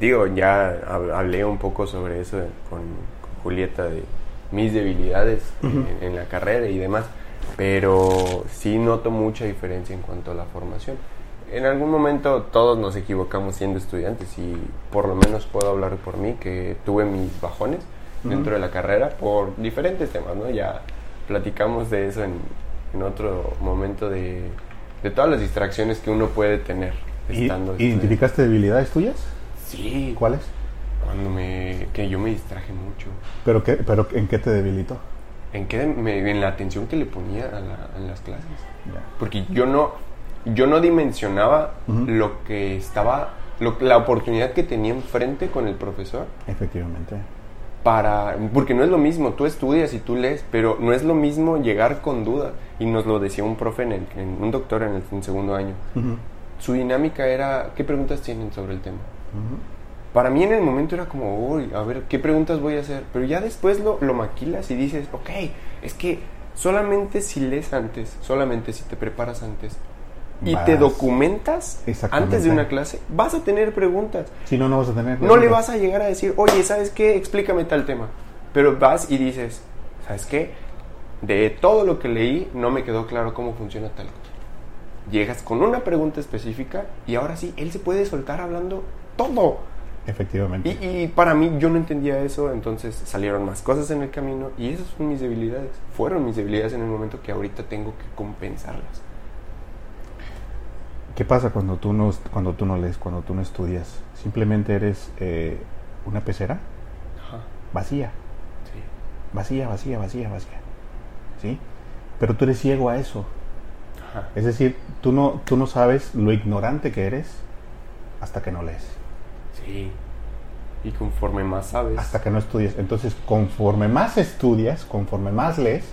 digo, ya hab- hablé un poco sobre eso con, con Julieta de mis debilidades en, en la carrera y demás, pero sí noto mucha diferencia en cuanto a la formación. En algún momento todos nos equivocamos siendo estudiantes y por lo menos puedo hablar por mí que tuve mis bajones dentro de la carrera por diferentes temas, ¿no? Ya platicamos de eso en, en otro momento de, de todas las distracciones que uno puede tener ¿Y- estando estudiando. ¿Identificaste debilidades tuyas? Sí, ¿Cuáles? Cuando me que yo me distraje mucho. ¿Pero, qué, pero ¿en qué te debilitó? ¿En qué? Me- en la atención que le ponía a, la- a las clases. Porque yo no yo no dimensionaba lo que estaba lo- la oportunidad que tenía enfrente con el profesor Efectivamente. para porque no es lo mismo tú estudias y tú lees pero no es lo mismo llegar con duda y nos lo decía un profe en, el- en- un doctor en el en segundo año su dinámica era qué preguntas tienen sobre el tema ujú. Para mí en el momento era como uy a ver qué preguntas voy a hacer pero ya después lo, lo maquilas y dices ok es que solamente si lees antes, solamente si te preparas antes y Vas. te documentas antes de una clase, vas a tener preguntas. Si no, no vas a tener. No le vas a llegar a decir, oye, ¿sabes qué? Explícame tal tema. Pero vas y dices, ¿sabes qué? De todo lo que leí, no me quedó claro cómo funciona tal cosa. Llegas con una pregunta específica y ahora sí, él se puede soltar hablando todo. Efectivamente. Y, y para mí, yo no entendía eso, entonces salieron más cosas en el camino y esas son mis debilidades. Fueron mis debilidades en el momento que ahorita tengo que compensarlas. ¿Qué pasa cuando tú no, cuando tú no lees, cuando tú no estudias? Simplemente eres eh, una pecera Ajá, vacía, sí. vacía, vacía, vacía, vacía. ¿Sí? Pero tú eres ciego a eso. Ajá. Es decir, tú no, tú no sabes lo ignorante que eres hasta que no lees, Sí. Y conforme más sabes, hasta que no estudias. Entonces, conforme más estudias, conforme más lees,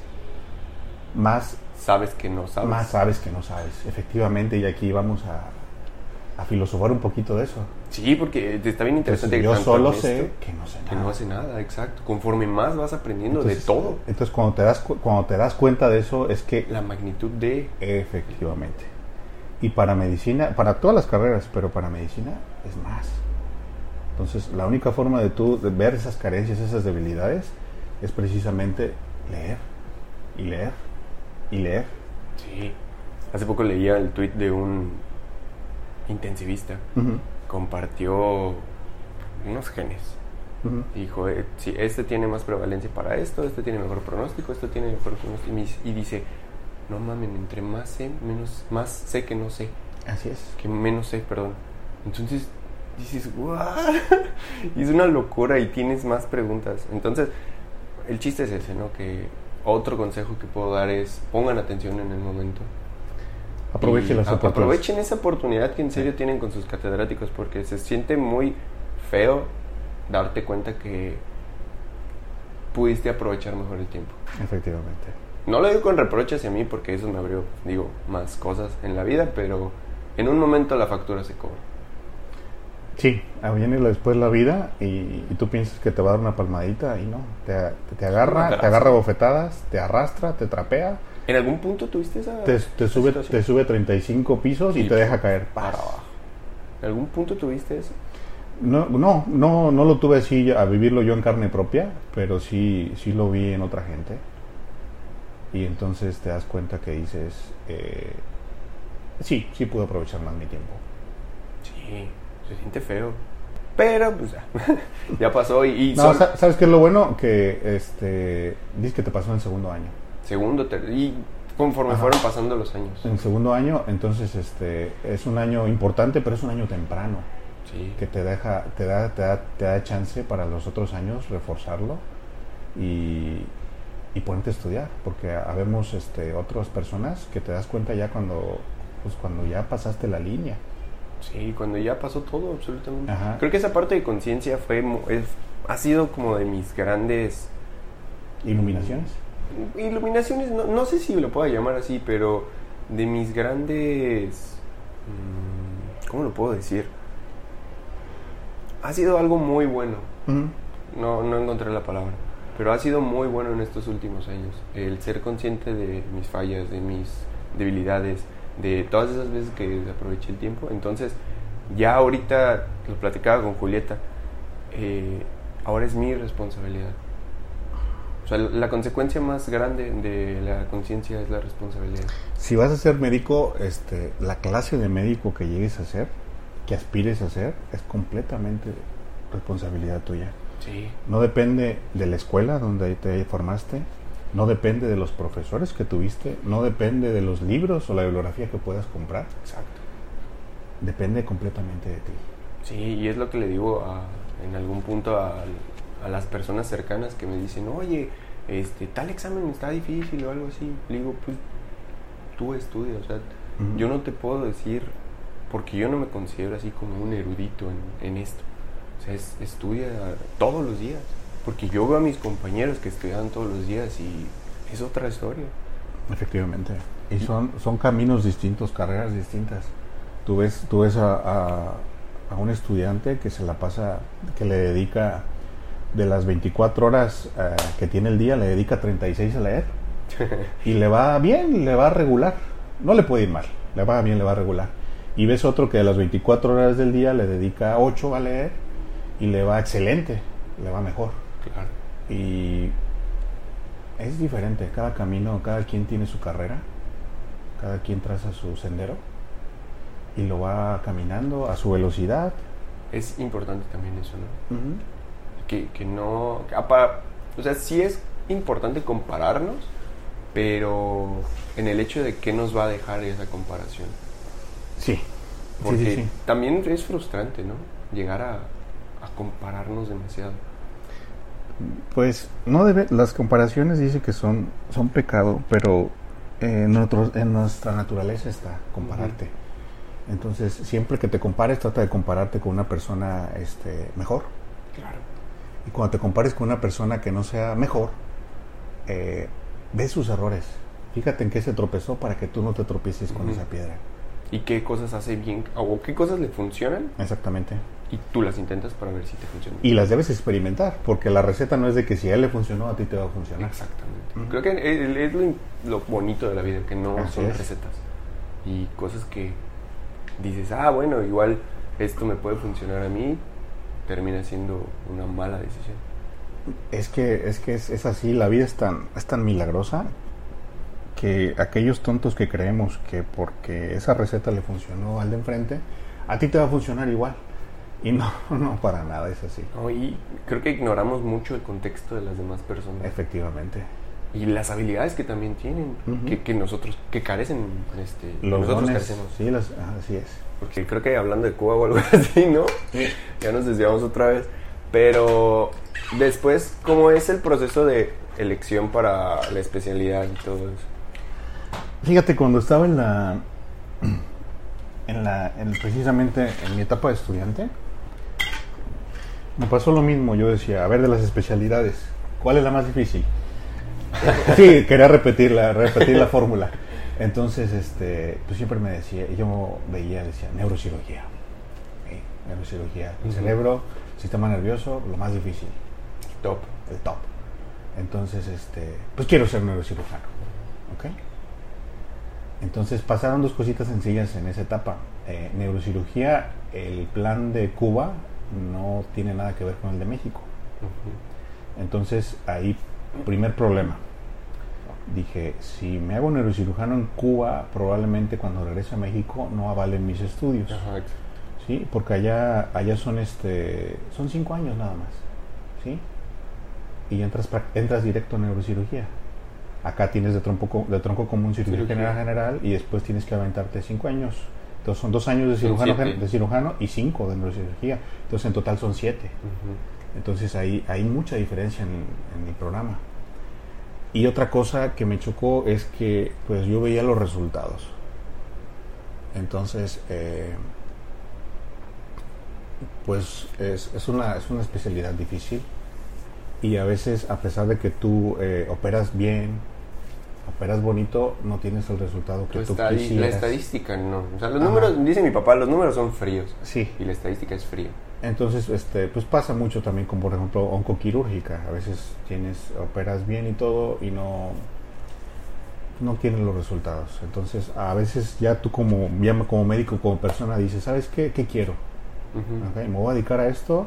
más, sabes que no sabes. más sabes que no sabes. Efectivamente, y aquí vamos a, a filosofar un poquito de eso. Sí, porque está bien Entonces, interesante. que yo solo sé esto, que no sé que nada. no hace nada, exacto. Conforme más vas aprendiendo Entonces, de todo, Entonces, cuando te, das, cu- cuando te das cuenta de eso, es que la magnitud de... Efectivamente. Y para medicina, para todas las carreras, pero para medicina es más. Entonces, la única forma de tú de ver esas carencias, esas debilidades, es precisamente leer y leer y leer. Sí. Hace poco leía el tweet de un intensivista. Compartió unos genes. Dijo, eh, si este tiene más prevalencia para esto, este tiene mejor pronóstico, este tiene mejor pronóstico. Y dice- no mamen, entre más sé, menos, más sé que no sé. Así es. que menos sé, perdón. Entonces dices, ¡guau! Y es una locura y tienes más preguntas. Entonces, el chiste es ese, ¿no? Que otro consejo que puedo dar es pongan atención en el momento. Aproveche Y las oportunidades. Aprovechen esa oportunidad que en serio tienen con sus catedráticos porque se siente muy feo darte cuenta que pudiste aprovechar mejor el tiempo. Efectivamente. No lo digo con reproche hacia mí porque eso me abrió, digo, más cosas en la vida, pero en un momento la factura se cobra. Sí, ah, viene después la vida y, y tú piensas que te va a dar una palmadita y no. Te, te agarra, te agarra bofetadas, te arrastra, te trapea, ¿En algún punto tuviste esa te, te esa sube, situación? te sube 35 pisos y Y te deja caer. para abajo? ¿En algún punto tuviste eso? No, no, no, no lo tuve así a vivirlo yo en carne propia, pero sí, sí lo vi en otra gente. Y entonces te das cuenta que dices, eh, sí, sí pude aprovechar más mi tiempo. Sí, se siente feo. Pero, pues ya, ya pasó y, y No, son sa- ¿sabes qué es lo bueno? Que este, dices que te pasó en el segundo año. segundo, ter- y conforme Ajá. fueron pasando los años. En el segundo año, entonces este, es un año importante, pero es un año temprano, Sí, que te deja, te da, te da, te da chance para los otros años reforzarlo y, y ponerte a estudiar, porque habemos este, otras personas que te das cuenta ya cuando, pues cuando ya pasaste la línea. Sí, cuando ya pasó todo, absolutamente. Ajá. Creo que esa parte de conciencia fue, es- ha sido como de mis grandes Iluminaciones. iluminaciones, no, no sé si lo pueda llamar así, pero de mis grandes... mm, ¿Cómo lo puedo decir? Ha sido algo muy bueno. No, no encontré la palabra. Pero ha sido muy bueno en estos últimos años. El ser consciente de mis fallas, de mis debilidades, de todas esas veces que desaproveché el tiempo. Entonces, ya ahorita lo platicaba con Julieta. eh, ahora es mi responsabilidad. O sea, la consecuencia más grande de la conciencia es la responsabilidad. Si vas a ser médico, este, la clase de médico que llegues a ser, que aspires a ser, es completamente responsabilidad tuya. Sí. No depende de la escuela donde te formaste, no depende de los profesores que tuviste, no depende de los libros o la bibliografía que puedas comprar, Exacto. depende completamente de ti. Sí, y es lo que le digo a- en algún punto a, a las personas cercanas que me dicen, oye, este, tal examen está difícil o algo así. Le digo, pues tú estudia, o sea, yo no te puedo decir, porque yo no me considero así como un erudito en, en esto. O sea, es- estudia todos los días, porque yo veo a mis compañeros que estudian todos los días y es otra historia. Efectivamente. Y son, son caminos distintos, carreras distintas. Tú ves, tú ves a, a- a un estudiante que se la pasa, que le dedica de las 24 horas eh, que tiene el día, le dedica 36 a leer. y le va bien, le va regular. No le puede ir mal, le va bien, le va regular. Y ves otro que a las 24 horas del día le dedica 8 a leer y le va excelente, le va mejor. Claro. Y es diferente, cada camino, cada quien tiene su carrera, cada quien traza su sendero y lo va caminando a su velocidad. Es importante también eso, ¿no? Que, que no... que apa- o sea, sí es importante compararnos, pero en el hecho de qué nos va a dejar esa comparación. Sí, sí, Porque sí, sí. también es frustrante, ¿no? Llegar a, a compararnos demasiado. Pues no debe, las comparaciones dice que son, son pecado, pero eh, en, en nuestra naturaleza está compararte. Entonces, siempre que te compares, trata de compararte con una persona este, mejor. Claro. Y cuando te compares con una persona que no sea mejor, eh, ve sus errores. Fíjate en qué se tropezó para que tú no te tropieces con esa piedra. ¿Y qué cosas hace bien? O qué cosas le funcionan Exactamente. Y tú las intentas para ver si te funcionan. Y las debes experimentar, porque la receta no es de que si a él le funcionó, a ti te va a funcionar. Exactamente. Creo que es, lo, lo bonito de la vida, que no Así son es. recetas. Y cosas que dices, ah, bueno, igual esto me puede funcionar a mí, termina siendo una mala decisión. Es que, es, que es, es así, la vida es tan, es tan milagrosa que aquellos tontos que creemos que porque esa receta le funcionó al de enfrente, a ti te va a funcionar igual. Y no, no, para nada es así. ¿no? Y creo que ignoramos mucho el contexto de las demás personas. Efectivamente. Y las habilidades que también tienen, que, que nosotros, que carecen, este, Los nosotros dones, carecemos. sí, las- así es. Porque creo que hablando de Cuba o algo así, ¿no? Ya nos desviamos otra vez. Pero después, ¿cómo es el proceso de elección para la especialidad y todo eso? Fíjate, cuando estaba en la, en la, en- precisamente en mi etapa de estudiante, me pasó lo mismo. Yo decía, a ver, de las especialidades, ¿cuál es la más difícil? Sí, quería repetir la, repetir la fórmula. Entonces, este, pues siempre me decía, yo veía, decía, neurocirugía. Sí, neurocirugía. El cerebro, sistema nervioso, lo más difícil Top. el top. Entonces, este, pues quiero ser neurocirujano. ¿Ok? Entonces pasaron dos cositas sencillas en esa etapa. Eh, neurocirugía, el plan de Cuba no tiene nada que ver con el de México. Entonces ahí, primer problema. Dije, si me hago neurocirujano en Cuba, probablemente cuando regrese a México no avalen mis estudios. Ajá. Sí, porque allá, allá son este, son cinco años nada más, ¿sí? Y entras, entras directo a neurocirugía. Acá tienes de tronco, co- de tronco común cirugía Cirugía. general general y después tienes que aventarte cinco años. Entonces son dos años de cirujano, de cirujano y cinco de neurocirugía. Entonces en total son siete. Entonces ahí hay mucha diferencia en, en mi programa. Y otra cosa que me chocó es que pues yo veía los resultados. Entonces, eh, pues es, es una, es una especialidad difícil. Y a veces, a pesar de que tú eh, operas bien, operas bonito, no tienes el resultado que tú estadi- la quisieras. estadística no. O sea, los Ajá. números, dice mi papá, los números son fríos. Sí. Y la estadística es fría. Entonces, este, pues pasa mucho también con, por ejemplo, oncoquirúrgica. A veces tienes, operas bien y todo y no, no tienes los resultados. Entonces, a veces ya tú como, ya como médico, como persona, dices, ¿sabes qué? ¿Qué quiero? Ujú. Ok, Me voy a dedicar a esto,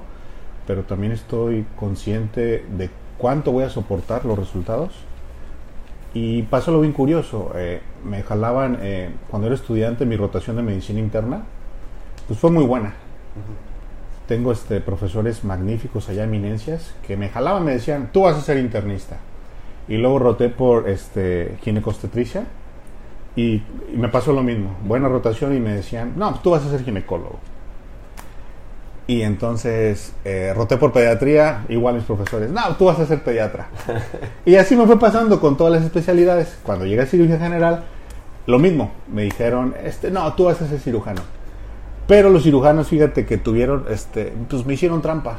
pero también estoy consciente de cuánto voy a soportar los resultados. Y pasó lo bien curioso. eh, me jalaban, eh, cuando era estudiante, mi rotación de medicina interna, pues fue muy buena. Tengo este profesores magníficos allá eminencias que me jalaban me decían tú vas a ser internista y luego roté por este ginecostetricia y, y me pasó lo mismo buena rotación y me decían no tú vas a ser ginecólogo y entonces eh, roté por pediatría igual mis profesores no tú vas a ser pediatra y así me fue pasando con todas las especialidades cuando llegué a cirugía general lo mismo me dijeron este no tú vas a ser cirujano pero los cirujanos, fíjate que tuvieron, este, pues me hicieron trampa.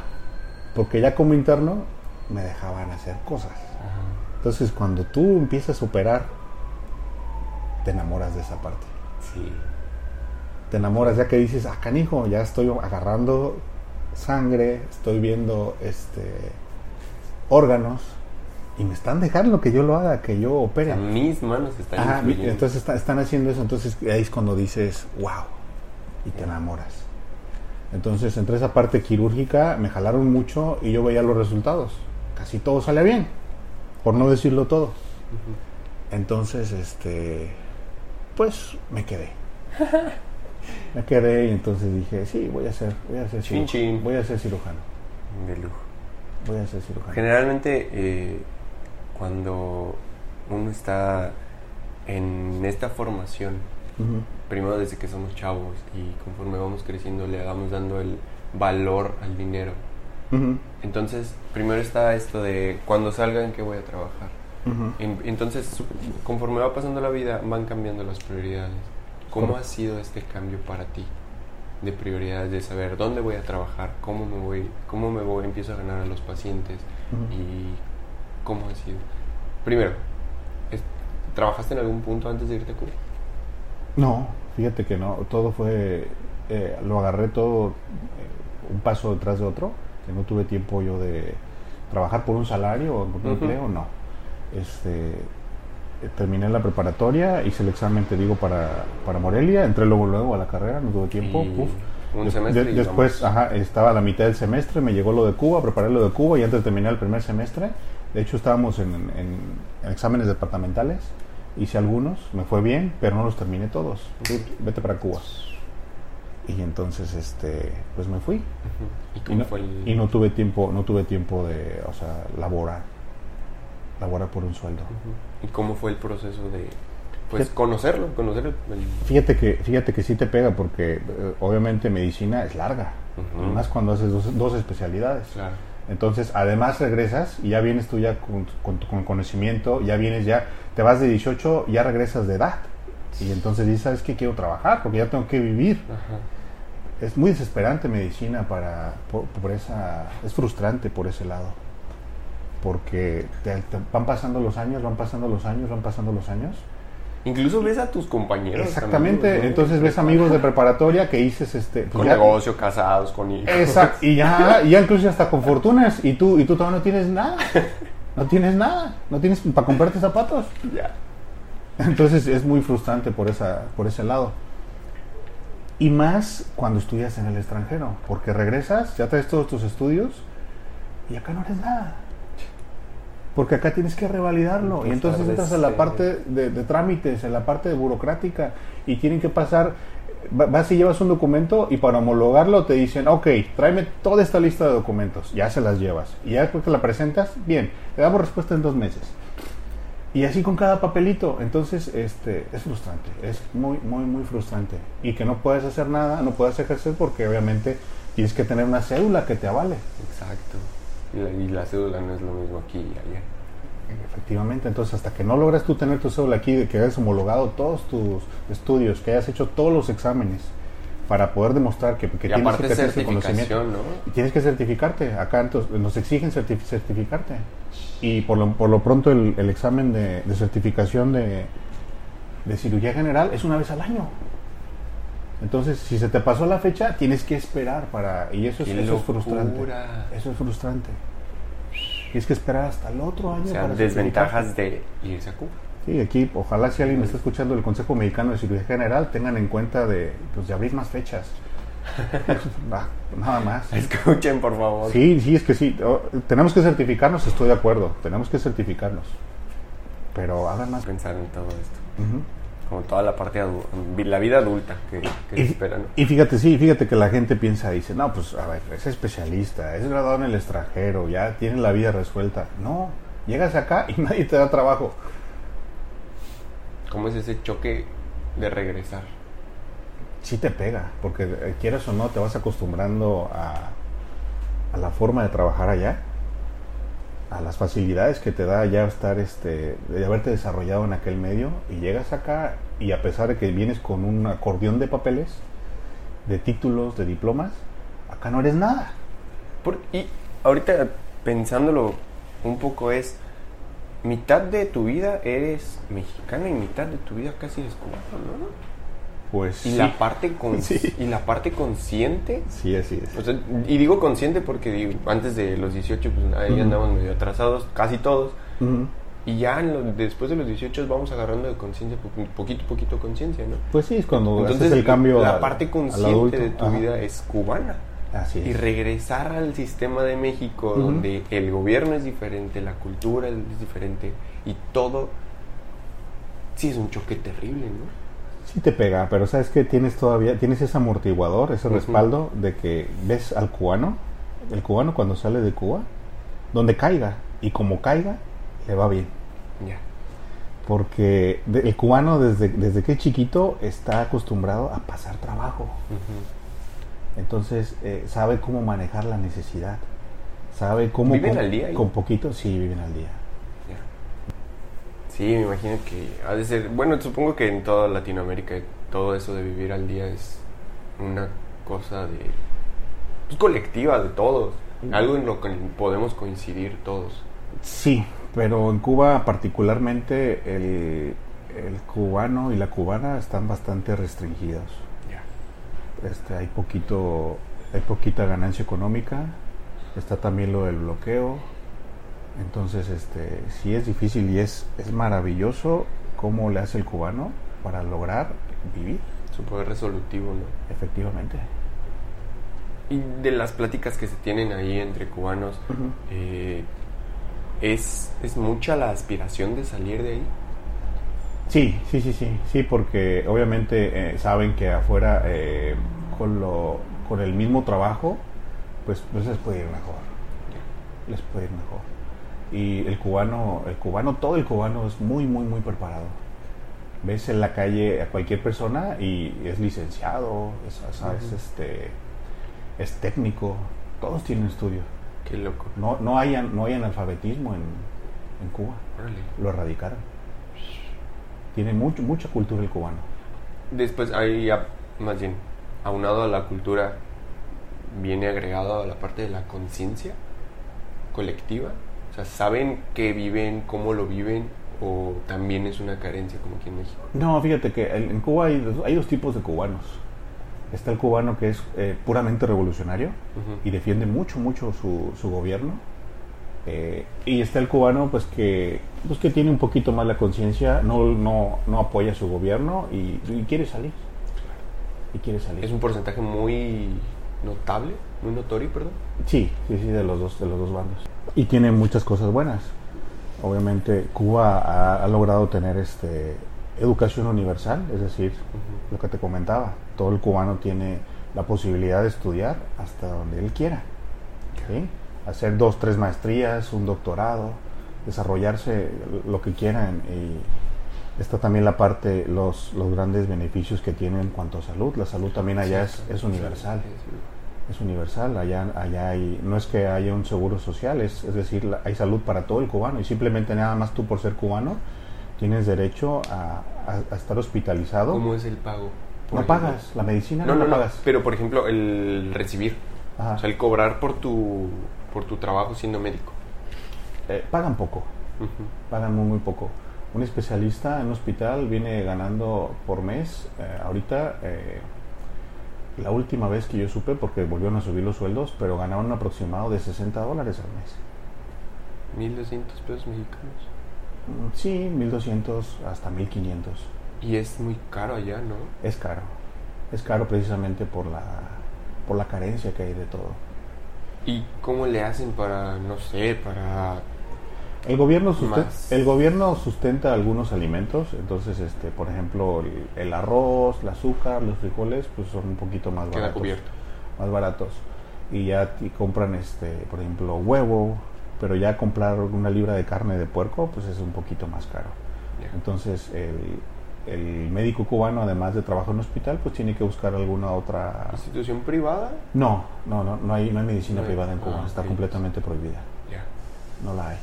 Porque ya como interno me dejaban hacer cosas. Ajá. Entonces, cuando tú empiezas a operar, te enamoras de esa parte. Sí. Te enamoras ya que dices, ah, canijo, ya estoy agarrando sangre, estoy viendo este órganos y me están dejando que yo lo haga, que yo opere. Mis manos están Ajá, entonces está- están haciendo eso, entonces ahí es cuando dices, wow, y te enamoras. Entonces, entre esa parte quirúrgica me jalaron mucho y yo veía los resultados. Casi todo sale bien, por no decirlo todo. Entonces, este, pues me quedé. Me quedé y entonces dije, sí, voy a ser, voy a ser Chin, cirujano. chin. Voy a ser cirujano. De lujo. Voy a ser cirujano. Generalmente, eh, cuando uno está en esta formación, primero desde que somos chavos y conforme vamos creciendo le vamos dando el valor al dinero. Entonces, primero está esto de cuando salgan que voy a trabajar. En- Entonces, conforme va pasando la vida, van cambiando las prioridades. ¿Cómo Correcto. ha sido este cambio para ti de prioridades, de saber dónde voy a trabajar, cómo me voy, cómo me voy, empiezo a ganar a los pacientes y cómo ha sido? Primero, ¿trabajaste en algún punto antes de irte a Cuba? No, fíjate que no, todo fue, eh, lo agarré todo eh, un paso detrás de otro, que no tuve tiempo yo de trabajar por un salario o por un empleo, no. Este, terminé la preparatoria, hice el examen, te digo, para, para Morelia, entré luego luego a la carrera, no tuve tiempo, Y un semestre de- y después, ajá, estaba a la mitad del semestre, me llegó lo de Cuba, preparé lo de Cuba y antes de terminar el primer semestre, de hecho estábamos en, en- en exámenes departamentales, hice algunos, me fue bien, pero no los terminé todos. Tú, Vete para Cuba. Y entonces, este, pues me fui. Ujú. ¿Y Y cómo no, fue el...? y no tuve tiempo, no tuve tiempo de, o sea, laborar, laborar por un sueldo. ¿Y cómo fue el proceso de, pues, conocerlo, conocer el... el- Fíjate que, fíjate que sí te pega porque eh, obviamente medicina es larga, Ujú. y más cuando haces dos, dos especialidades. Claro. Entonces, además regresas y ya vienes tú ya con, con, con conocimiento, ya vienes ya, te vas de 18, ya regresas de edad. Y entonces dices, ¿sabes qué? Quiero trabajar porque ya tengo que vivir. Ajá. Es muy desesperante medicina para, por, por esa, es frustrante por ese lado. Porque te- te van pasando los años, van pasando los años, van pasando los años. Incluso ves a tus compañeros. Exactamente, amigos, ¿no? entonces ves amigos de preparatoria que dices, este, pues Con ya- negocio, casados, con hijos. Exacto, y ya, y ya incluso hasta con fortunas, y tú, y tú todavía no tienes nada, no tienes nada, no tienes para comprarte zapatos. Ya. Entonces es muy frustrante por, esa, por ese lado. Y más cuando estudias en el extranjero, porque regresas, ya traes todos tus estudios y acá no eres nada. Porque acá tienes que revalidarlo. Y entonces entras en la parte de, de trámites, en la parte de burocrática, y tienen que pasar. va- Vas y llevas un documento y para homologarlo te dicen, ok, tráeme toda esta lista de documentos. Ya se las llevas. Y ya después que la presentas, bien, te damos respuesta en dos meses. Y así con cada papelito. Entonces, este, es frustrante. Es muy, muy, muy frustrante. Y que no puedes hacer nada, no puedes ejercer porque obviamente tienes que tener una cédula que te avale. Exacto. Y la, cédula no es lo mismo aquí y allá. Efectivamente. Entonces, hasta que no logras tú tener tu cédula aquí, de que hayas homologado todos tus estudios, que hayas hecho todos los exámenes para poder demostrar que, que y aparte que tener ¿no? Y tienes que certificarte. Acá entonces, nos exigen certi- certificarte. Y por lo, por lo pronto el, el examen de, de certificación de, de cirugía general es una vez al año. Entonces, si se te pasó la fecha, tienes que esperar para... Y eso es, ¡Qué eso es frustrante. Eso es frustrante. Tienes que esperar hasta el otro año. O sea, para desventajas de irse a Cuba. Sí, aquí ojalá si alguien me está escuchando del Consejo Mexicano de Cirugía General, tengan en cuenta de, pues, de abrir más fechas. Nada más. Escuchen, por favor. Sí, sí, es que sí. Oh, tenemos que certificarnos, estoy de acuerdo. Tenemos que certificarnos. Pero hagan más. Pensar en todo esto. Ujú. Como toda la parte la vida adulta que, que se Y, espera, ¿no? y fíjate, sí, fíjate que la gente piensa, dice, no, pues a ver, es especialista, es graduado en el extranjero, ya tiene la vida resuelta. No, llegas acá y nadie te da trabajo. ¿Cómo es ese choque de regresar? sí te pega, porque eh, quieras o no, te vas acostumbrando a, a la forma de trabajar allá, a las facilidades que te da ya estar, este, de haberte desarrollado en aquel medio, y llegas acá y a pesar de que vienes con un acordeón de papeles, de títulos, de diplomas, acá no eres nada. Por- y ahorita pensándolo un poco es, mitad de tu vida eres mexicano y mitad de tu vida casi eres cubano, ¿no? Pues Y sí. la parte con- Sí. y la parte consciente, Sí, así es. o sea, y digo consciente porque digo, antes de los 18 pues ahí Ujú. andamos medio atrasados, casi todos. Ujú. Y ya en lo- después de los 18 vamos agarrando de conciencia, po- poquito a poquito conciencia, ¿no? Pues sí, es cuando Entonces haces el cambio la al- parte consciente de tu Ajá. vida es cubana. Así es. Y regresar al sistema de México, Ujú. donde el gobierno es diferente, la cultura es diferente y todo, sí es un choque terrible, ¿no? Sí te pega, pero sabes que tienes todavía, tienes ese amortiguador, ese respaldo de que ves al cubano, el cubano cuando sale de Cuba, donde caiga, y como caiga, le va bien. Ya. Porque de- el cubano desde, desde que es chiquito está acostumbrado a pasar trabajo. Entonces eh, sabe cómo manejar la necesidad. Sabe cómo... ¿Viven con, al día ahí? Con poquito, sí, viven al día. Sí, me imagino que ha de ser, bueno, supongo que en toda Latinoamérica todo eso de vivir al día es una cosa de pues, colectiva de todos, algo en lo que podemos coincidir todos. Sí, pero en Cuba particularmente el, el cubano y la cubana están bastante restringidos. Ya. Este, hay poquito, hay poquita ganancia económica. Está también lo del bloqueo. Entonces, este, sí es difícil y es, es maravilloso cómo le hace el cubano para lograr vivir, Su poder resolutivo, ¿no? efectivamente. Y de las pláticas que se tienen ahí entre cubanos, eh, ¿es, ¿es mucha la aspiración de salir de ahí? Sí, sí, sí, sí, sí, porque obviamente eh, saben que afuera eh, con lo, con el mismo trabajo, pues, pues les puede ir mejor, les puede ir mejor. Y el cubano, el cubano, todo el cubano es muy, muy, muy preparado. Ves en la calle a cualquier persona y es licenciado, es, ¿sabes? Este, es técnico, todos tienen estudio. Qué loco. No, no, hay, no hay analfabetismo en, en Cuba, Órale. lo erradicaron. Tiene mucho, mucha cultura el cubano. Después ahí ya, más bien, aunado a la cultura, viene agregado a la parte de la conciencia colectiva. O sea, ¿saben qué viven, cómo lo viven? ¿O también es una carencia como aquí en México? No, fíjate que en Cuba hay, dos- hay dos tipos de cubanos. Está el cubano que es eh, puramente revolucionario y defiende mucho, mucho su, su gobierno. Eh, y está el cubano pues que, pues que tiene un poquito más la conciencia, no, no, no apoya su gobierno y, y quiere salir. Y quiere salir. Es un porcentaje muy notable, muy notorio, perdón. Sí, sí, sí, de los dos, de los dos bandos. Y tiene muchas cosas buenas. Obviamente Cuba ha, ha logrado tener este educación universal, es decir, lo que te comentaba, todo el cubano tiene la posibilidad de estudiar hasta donde él quiera. ¿sí? Hacer dos, tres maestrías, un doctorado, desarrollarse lo que quieran. Y está también la parte, los, los grandes beneficios que tiene en cuanto a salud. La salud también allá es, es universal es universal. Allá, allá hay, no es que haya un seguro social, es, es decir, la- hay salud para todo el cubano y simplemente nada más tú por ser cubano tienes derecho a, a- a estar hospitalizado. ¿Cómo es el pago? No ejemplo? pagas, la medicina No, no, no, la no. pagas. Pero, por ejemplo, el recibir. Ajá. O sea, el cobrar por tu, por tu trabajo siendo médico. Eh, pagan poco, pagan muy, muy poco. Un especialista en un hospital viene ganando por mes, eh, ahorita, eh, la última vez que yo supe, porque volvieron a subir los sueldos, pero ganaban un aproximado de 60 dólares al mes. 1200 pesos mexicanos. Mm, Sí, 1200 hasta 1500. Y es muy caro allá, ¿no? Es caro. Es caro precisamente por la, por la carencia que hay de todo. ¿Y cómo le hacen para, no sé, para... El gobierno, susten- Más. el gobierno sustenta algunos alimentos, entonces, este, por ejemplo, el, el arroz, el azúcar, los frijoles, pues son un poquito más queda baratos. cubierto? Más baratos. Y ya ti- compran, este, por ejemplo, huevo, pero ya comprar una libra de carne de puerco, pues es un poquito más caro. Entonces, el, el médico cubano, además de trabajo en hospital, pues tiene que buscar alguna otra... ¿Institución privada? No, no, no, no hay, no hay medicina No hay- privada en Cuba, ah, está completamente prohibida, Ya. no la hay.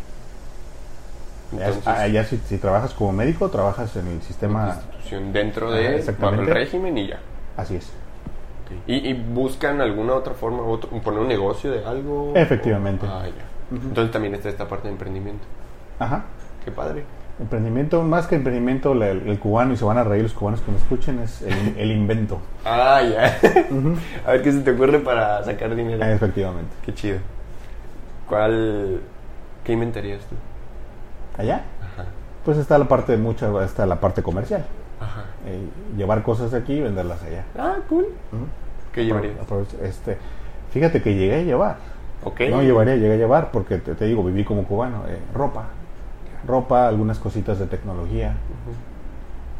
Allá- Entonces, allá si, si trabajas como médico, trabajas en el sistema... institución dentro de bajo el régimen y ya. Así es. ¿Y, y buscan alguna otra forma, otro, poner un negocio de algo? Efectivamente. O- ah, ya. Ujú. Entonces también está esta parte de emprendimiento. Ajá. Qué padre. Emprendimiento, más que emprendimiento, el, el cubano, y se van a reír los cubanos que me escuchen, es el, el invento. Ah, ya. A ver qué se te ocurre para sacar dinero. Efectivamente. Qué chido. ¿Cuál. ¿Qué inventarías tú? Allá, Ajá. pues está la parte, mucha, está la parte comercial. Ajá. Eh, llevar cosas de aquí y venderlas allá. Ah, cool. Ujú. ¿Qué llevarías? Este, fíjate que llegué a llevar. Ok. No llevaría, llegué a llevar porque te, te digo, viví como cubano. eh, ropa. Ropa, algunas cositas de tecnología.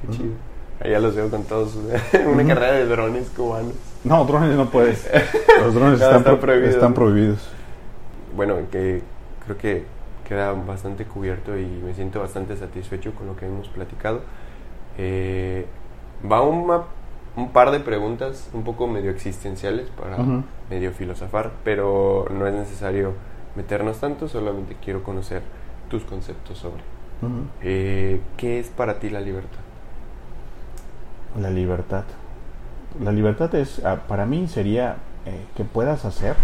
Qué chido. Allá los veo con todos. Una carrera de drones cubanos. No, drones no puedes. Los drones No, están, están pro- prohibidos. están prohibidos. Bueno, que creo que queda bastante cubierto y me siento bastante satisfecho con lo que hemos platicado. Eh, va un, ma- un par de preguntas un poco medio existenciales para medio filosofar, pero no es necesario meternos tanto, solamente quiero conocer tus conceptos sobre. Eh, ¿Qué es para ti la libertad? La libertad. La libertad es, ah, para mí sería eh, que puedas hacer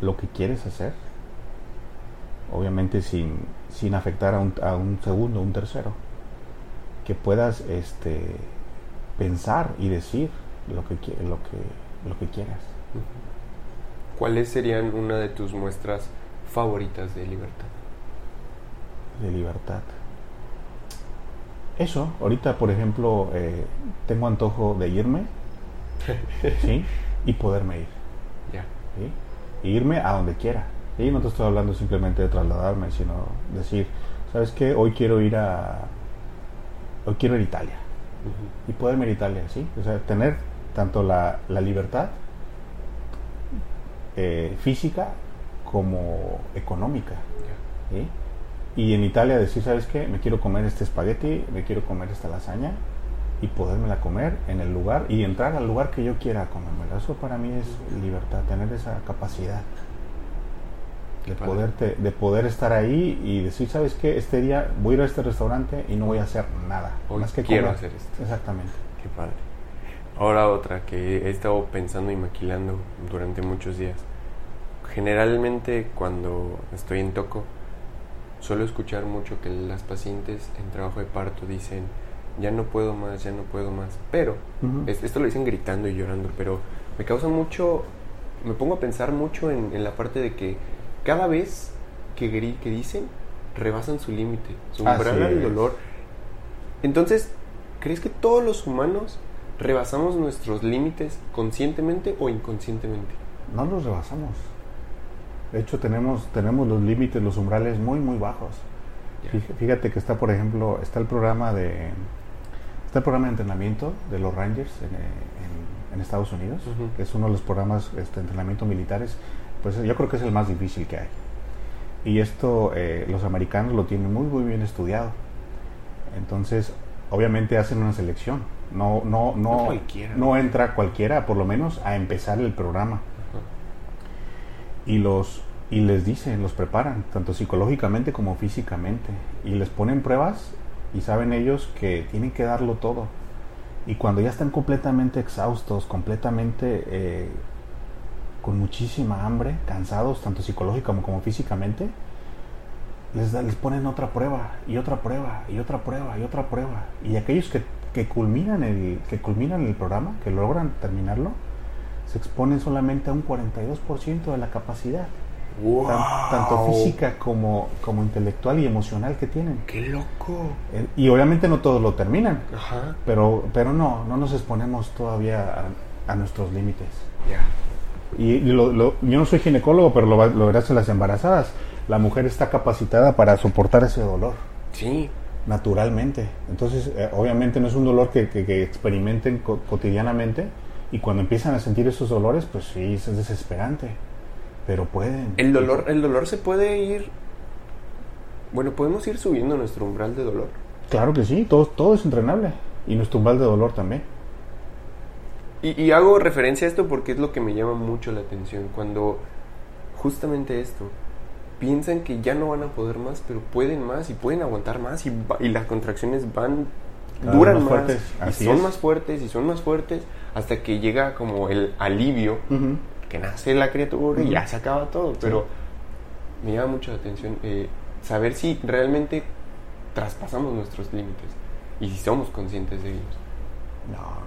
lo que quieres hacer, obviamente sin, sin afectar a un, a un segundo, un tercero. Que puedas este, pensar y decir lo que, lo que, lo que quieras. ¿Cuáles serían una de tus muestras favoritas de libertad? de libertad. Eso, ahorita por ejemplo, eh, tengo antojo de irme, ¿sí? Y poderme ir, Ya. ¿sí? Irme a donde quiera. Y no te estoy hablando simplemente de trasladarme, sino decir, ¿sabes qué? Hoy quiero ir a... Hoy quiero ir a Italia. Y poderme ir a Italia, ¿sí? O sea, tener tanto la, la libertad eh, física como económica. Y en Italia decir, ¿sabes qué? Me quiero comer este espagueti, me quiero comer esta lasaña y podérmela comer en el lugar y entrar al lugar que yo quiera comérmela. Eso para mí es libertad, tener esa capacidad de, poderte, de poder estar ahí y decir, ¿sabes qué? Este día voy a ir a este restaurante y no voy a hacer nada. Hoy más que quiero comer. hacer esto. Exactamente. Qué padre. Ahora otra que he estado pensando y maquilando durante muchos días. Generalmente cuando estoy en toco, suelo escuchar mucho que las pacientes en trabajo de parto dicen, ya no puedo más, ya no puedo más. Pero, esto lo dicen gritando y llorando, pero me causa mucho, me pongo a pensar mucho en, en la parte de que cada vez que, que dicen, rebasan su límite, su umbral al dolor. Entonces, ¿crees que todos los humanos rebasamos nuestros límites conscientemente o inconscientemente? No los rebasamos. De hecho, tenemos, tenemos los límites, los umbrales muy, muy bajos. Fíjate que está, por ejemplo, está el programa de está el programa de entrenamiento de los Rangers en, en- en Estados Unidos, que es uno de los programas este, de entrenamiento militares, pues yo creo que es el más difícil que hay. Y esto eh, los americanos lo tienen muy, muy bien estudiado. Entonces, obviamente hacen una selección. No, no, no, No entra cualquiera, por lo menos a empezar el programa y los y les dicen, los preparan, tanto psicológicamente como físicamente, y les ponen pruebas y saben ellos que tienen que darlo todo. Y cuando ya están completamente exhaustos, completamente eh, con muchísima hambre, cansados, tanto psicológica como, como físicamente, les, da- les ponen otra prueba y otra prueba y otra prueba y otra prueba. Y aquellos que, que culminan el, que culminan el programa, que logran terminarlo, se exponen solamente a un 42% de la capacidad, tan- tanto física como, como intelectual y emocional que tienen. ¡Qué loco! Y obviamente no todos lo terminan, Ajá. pero, pero no, no nos exponemos todavía a, a nuestros límites. Ya. Y lo- lo- yo no soy ginecólogo, pero lo, lo verás en las embarazadas. La mujer está capacitada para soportar ese dolor Sí. naturalmente. Entonces, eh, obviamente no es un dolor que, que- que experimenten co- cotidianamente y cuando empiezan a sentir esos dolores, pues sí, es desesperante. Pero pueden. El dolor, el dolor se puede ir. Bueno, podemos ir subiendo nuestro umbral de dolor. Claro que sí, todo, todo es entrenable. Y nuestro umbral de dolor también. Y, y hago referencia a esto porque es lo que me llama mucho la atención. Cuando justamente esto, piensan que ya no van a poder más, pero pueden más y pueden aguantar más y, y las contracciones van, Cada duran más, y así son es. más fuertes y son más fuertes hasta que llega como el alivio que nace la criatura y ya se acaba todo. Pero me llama mucho la atención eh, saber si realmente traspasamos nuestros límites y si somos conscientes de ellos. No.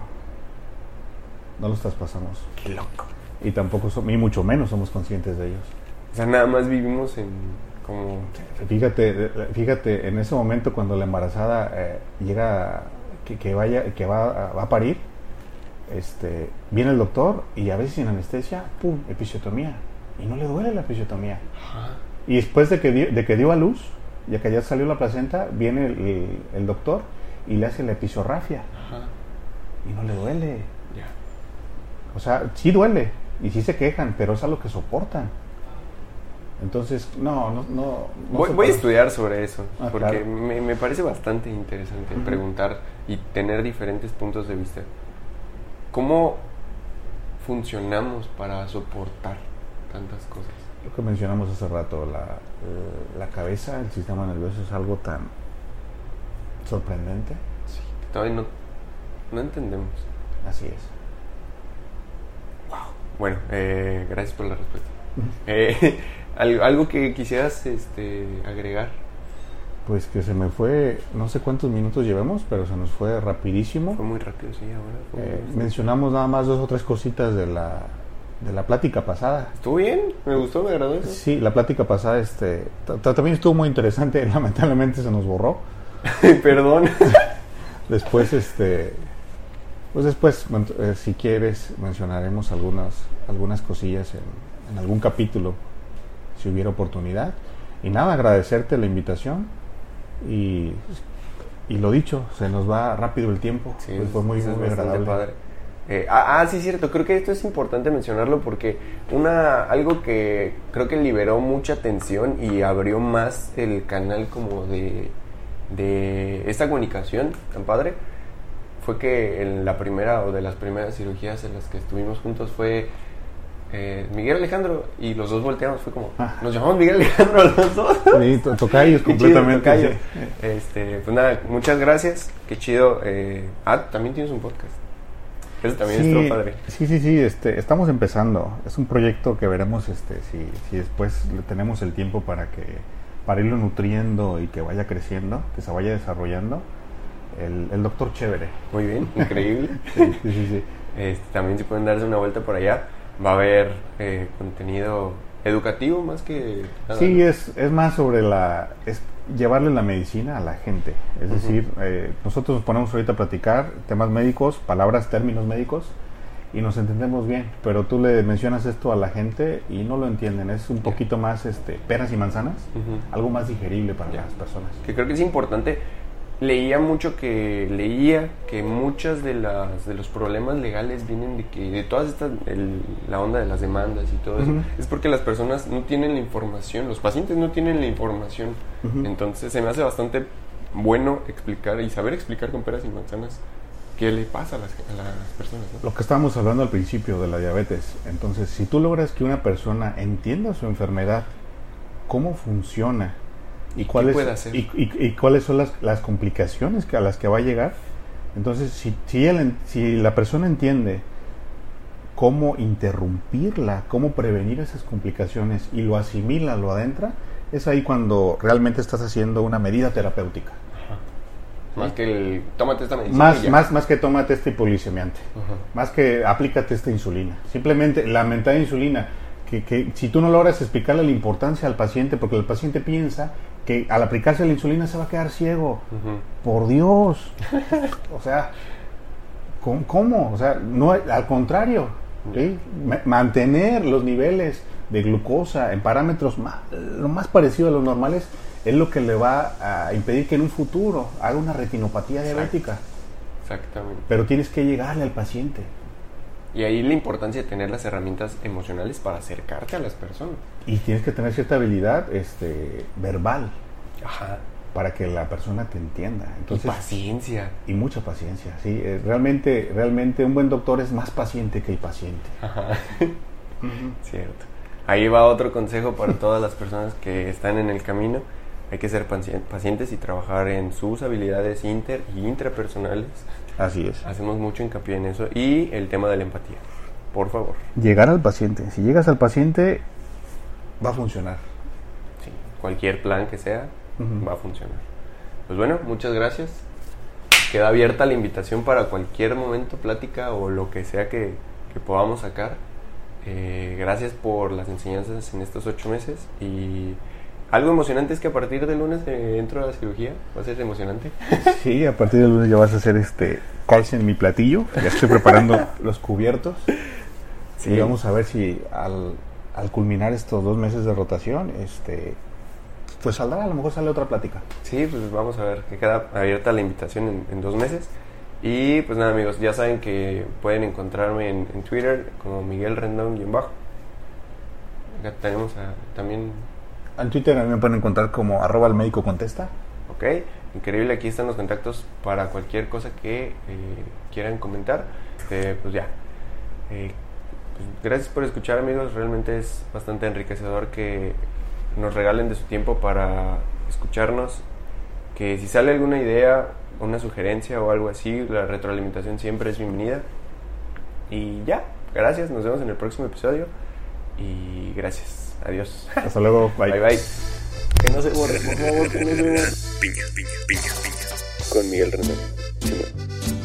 No los traspasamos. Qué loco. Y tampoco, som- y mucho menos somos conscientes de ellos. O sea, nada más vivimos en como... Fíjate, fíjate, en ese momento cuando la embarazada eh, llega, que, que vaya, que va, a- va a parir, este, viene el doctor y a veces sin anestesia, pum, episiotomía. Y no le duele la episiotomía. Ajá. Y después de que, di- de que dio a luz, ya que ya salió la placenta, viene el, el- el doctor y le hace la episorrafia. Ajá. Y no le duele. O sea, sí duele. Y sí se quejan, pero es algo que soportan. Entonces, no, no, no. no Voy, a estudiar sobre eso, Ah, porque claro. me, me parece bastante interesante preguntar y tener diferentes puntos de vista. ¿Cómo funcionamos para soportar tantas cosas? Lo que mencionamos hace rato, la, la cabeza, el sistema nervioso es algo tan sorprendente. Sí, todavía no, no entendemos. Así es. Bueno, eh, gracias por la respuesta. Eh, algo, que quisieras este, agregar. Pues que se me fue, no sé cuántos minutos llevamos, pero se nos fue rapidísimo. Fue muy rápido, sí, ahora. Eh, mencionamos nada más dos o tres cositas de la, de la plática pasada. ¿Estuvo bien? Me gustó, me agradó eso. Sí, la plática pasada este, ta- ta- también estuvo muy interesante, lamentablemente se nos borró. Perdón. Después, este, pues después, eh, si quieres, mencionaremos algunas, algunas cosillas en, en algún capítulo, si hubiera oportunidad. Y nada, agradecerte la invitación y, y lo dicho, se nos va rápido el tiempo. Sí, Pues fue muy, muy agradable. padre. Eh, ah, ah, sí, cierto. Creo que esto es importante mencionarlo porque una algo que creo que liberó mucha tensión y abrió más el canal como de, de esta comunicación tan padre fue que en la primera o de las primeras cirugías en las que estuvimos juntos fue eh, Miguel Alejandro y los dos volteamos. Fue como, Ah. nos llamamos Miguel Alejandro los dos. Sí, to- tocayos chido, completamente. tocayo. sí. Este, pues nada, muchas gracias. Qué chido. eh, ah, también tienes un podcast. Eso también sí, estuvo padre. Sí, sí, sí, este, estamos empezando. Es un proyecto que veremos este, si, si después tenemos el tiempo para que para irlo nutriendo y que vaya creciendo, que se vaya desarrollando. El, el doctor chévere. Muy bien, increíble. Sí, sí, sí, sí. Este, también si pueden darse una vuelta por allá. Va a haber eh, contenido educativo más que nada. Sí, es, es más sobre la es llevarle la medicina a la gente. Es decir, eh, nosotros nos ponemos ahorita a platicar temas médicos, palabras, términos médicos, y nos entendemos bien. Pero tú le mencionas esto a la gente y no lo entienden. Es un poquito más este, peras y manzanas, algo más digerible para Ya. las personas. que creo que es importante. Leía mucho que leía que muchas de las de los problemas legales vienen de que de todas estas el- la onda de las demandas y todo eso Ujú. es porque las personas no tienen la información, los pacientes no tienen la información. Entonces se me hace bastante bueno explicar y saber explicar con peras y manzanas qué le pasa a las, a las personas. ¿no? Lo que estábamos hablando al principio de la diabetes. Entonces, si tú logras que una persona entienda su enfermedad, cómo funciona y, ¿Y qué cuáles, puede hacer? y, y- y cuáles son las, las complicaciones a las que va a llegar, entonces, si, si, él en- si la persona entiende cómo interrumpirla, cómo prevenir esas complicaciones y lo asimila, lo adentra, es ahí cuando realmente estás haciendo una medida terapéutica. Más que el tómate esta medicina. Más, más, más que tómate este hipolicemiante. Ajá. Más que aplícate esta insulina. Simplemente la mentada insulina, que, que si tú no logras explicarle la importancia al paciente, porque el paciente piensa que al aplicarse la insulina se va a quedar ciego. Por Dios. o sea, ¿cómo? cómo? O sea, no, al contrario. Mantener los niveles de glucosa en parámetros ma- lo más parecido a los normales es lo que le va a impedir que en un futuro haga una retinopatía diabética. Exactamente. Pero tienes que llegarle al paciente. Y ahí la importancia de tener las herramientas emocionales para acercarte a las personas. Y tienes que tener cierta habilidad este, verbal Ajá. para que la persona te entienda. y Entonces, paciencia. y mucha paciencia. ¿sí? Eh, Realmente, realmente un buen doctor es más paciente que el paciente. Ajá. Cierto. Ahí va otro consejo para todas las personas que están en el camino. Hay que ser paci- pacientes y trabajar en sus habilidades inter y intrapersonales. Así es. Hacemos mucho hincapié en eso. Y el tema de la empatía. Por favor. Llegar al paciente. Si llegas al paciente, va a funcionar. Sí. Cualquier plan que sea Ujú. va a funcionar. pues bueno, muchas gracias. Queda abierta la invitación para cualquier momento, plática o lo que sea que, que podamos sacar. Eh, gracias por las enseñanzas en estos ocho meses y algo emocionante es que a partir del lunes eh, entro a la cirugía. Va a ser emocionante. Sí, a partir del lunes ya vas a hacer este calcio en mi platillo. Ya estoy preparando los cubiertos. Sí. Y vamos a ver si al, al culminar estos dos meses de rotación, este, pues saldrá, a lo mejor sale otra plática. Sí, pues vamos a ver que queda abierta la invitación en, en dos meses. Y pues nada amigos, ya saben que pueden encontrarme en, en Twitter como Miguel Rendón y en bajo. Acá tenemos a- también, En Twitter a me pueden encontrar como arroba el médico contesta. ok, increíble, aquí están los contactos para cualquier cosa que eh, quieran comentar. Este, pues ya. Eh, pues, gracias por escuchar amigos, realmente es bastante enriquecedor que nos regalen de su tiempo para escucharnos. Que si sale alguna idea, una sugerencia o algo así, la retroalimentación siempre es bienvenida. Y ya, gracias, nos vemos en el próximo episodio. Y gracias, adiós. Hasta luego, bye. Bye bye. Que no se borre, por favor, que no se borre. Piña, piña, piña, piña. Con Miguel Rendón. Simón.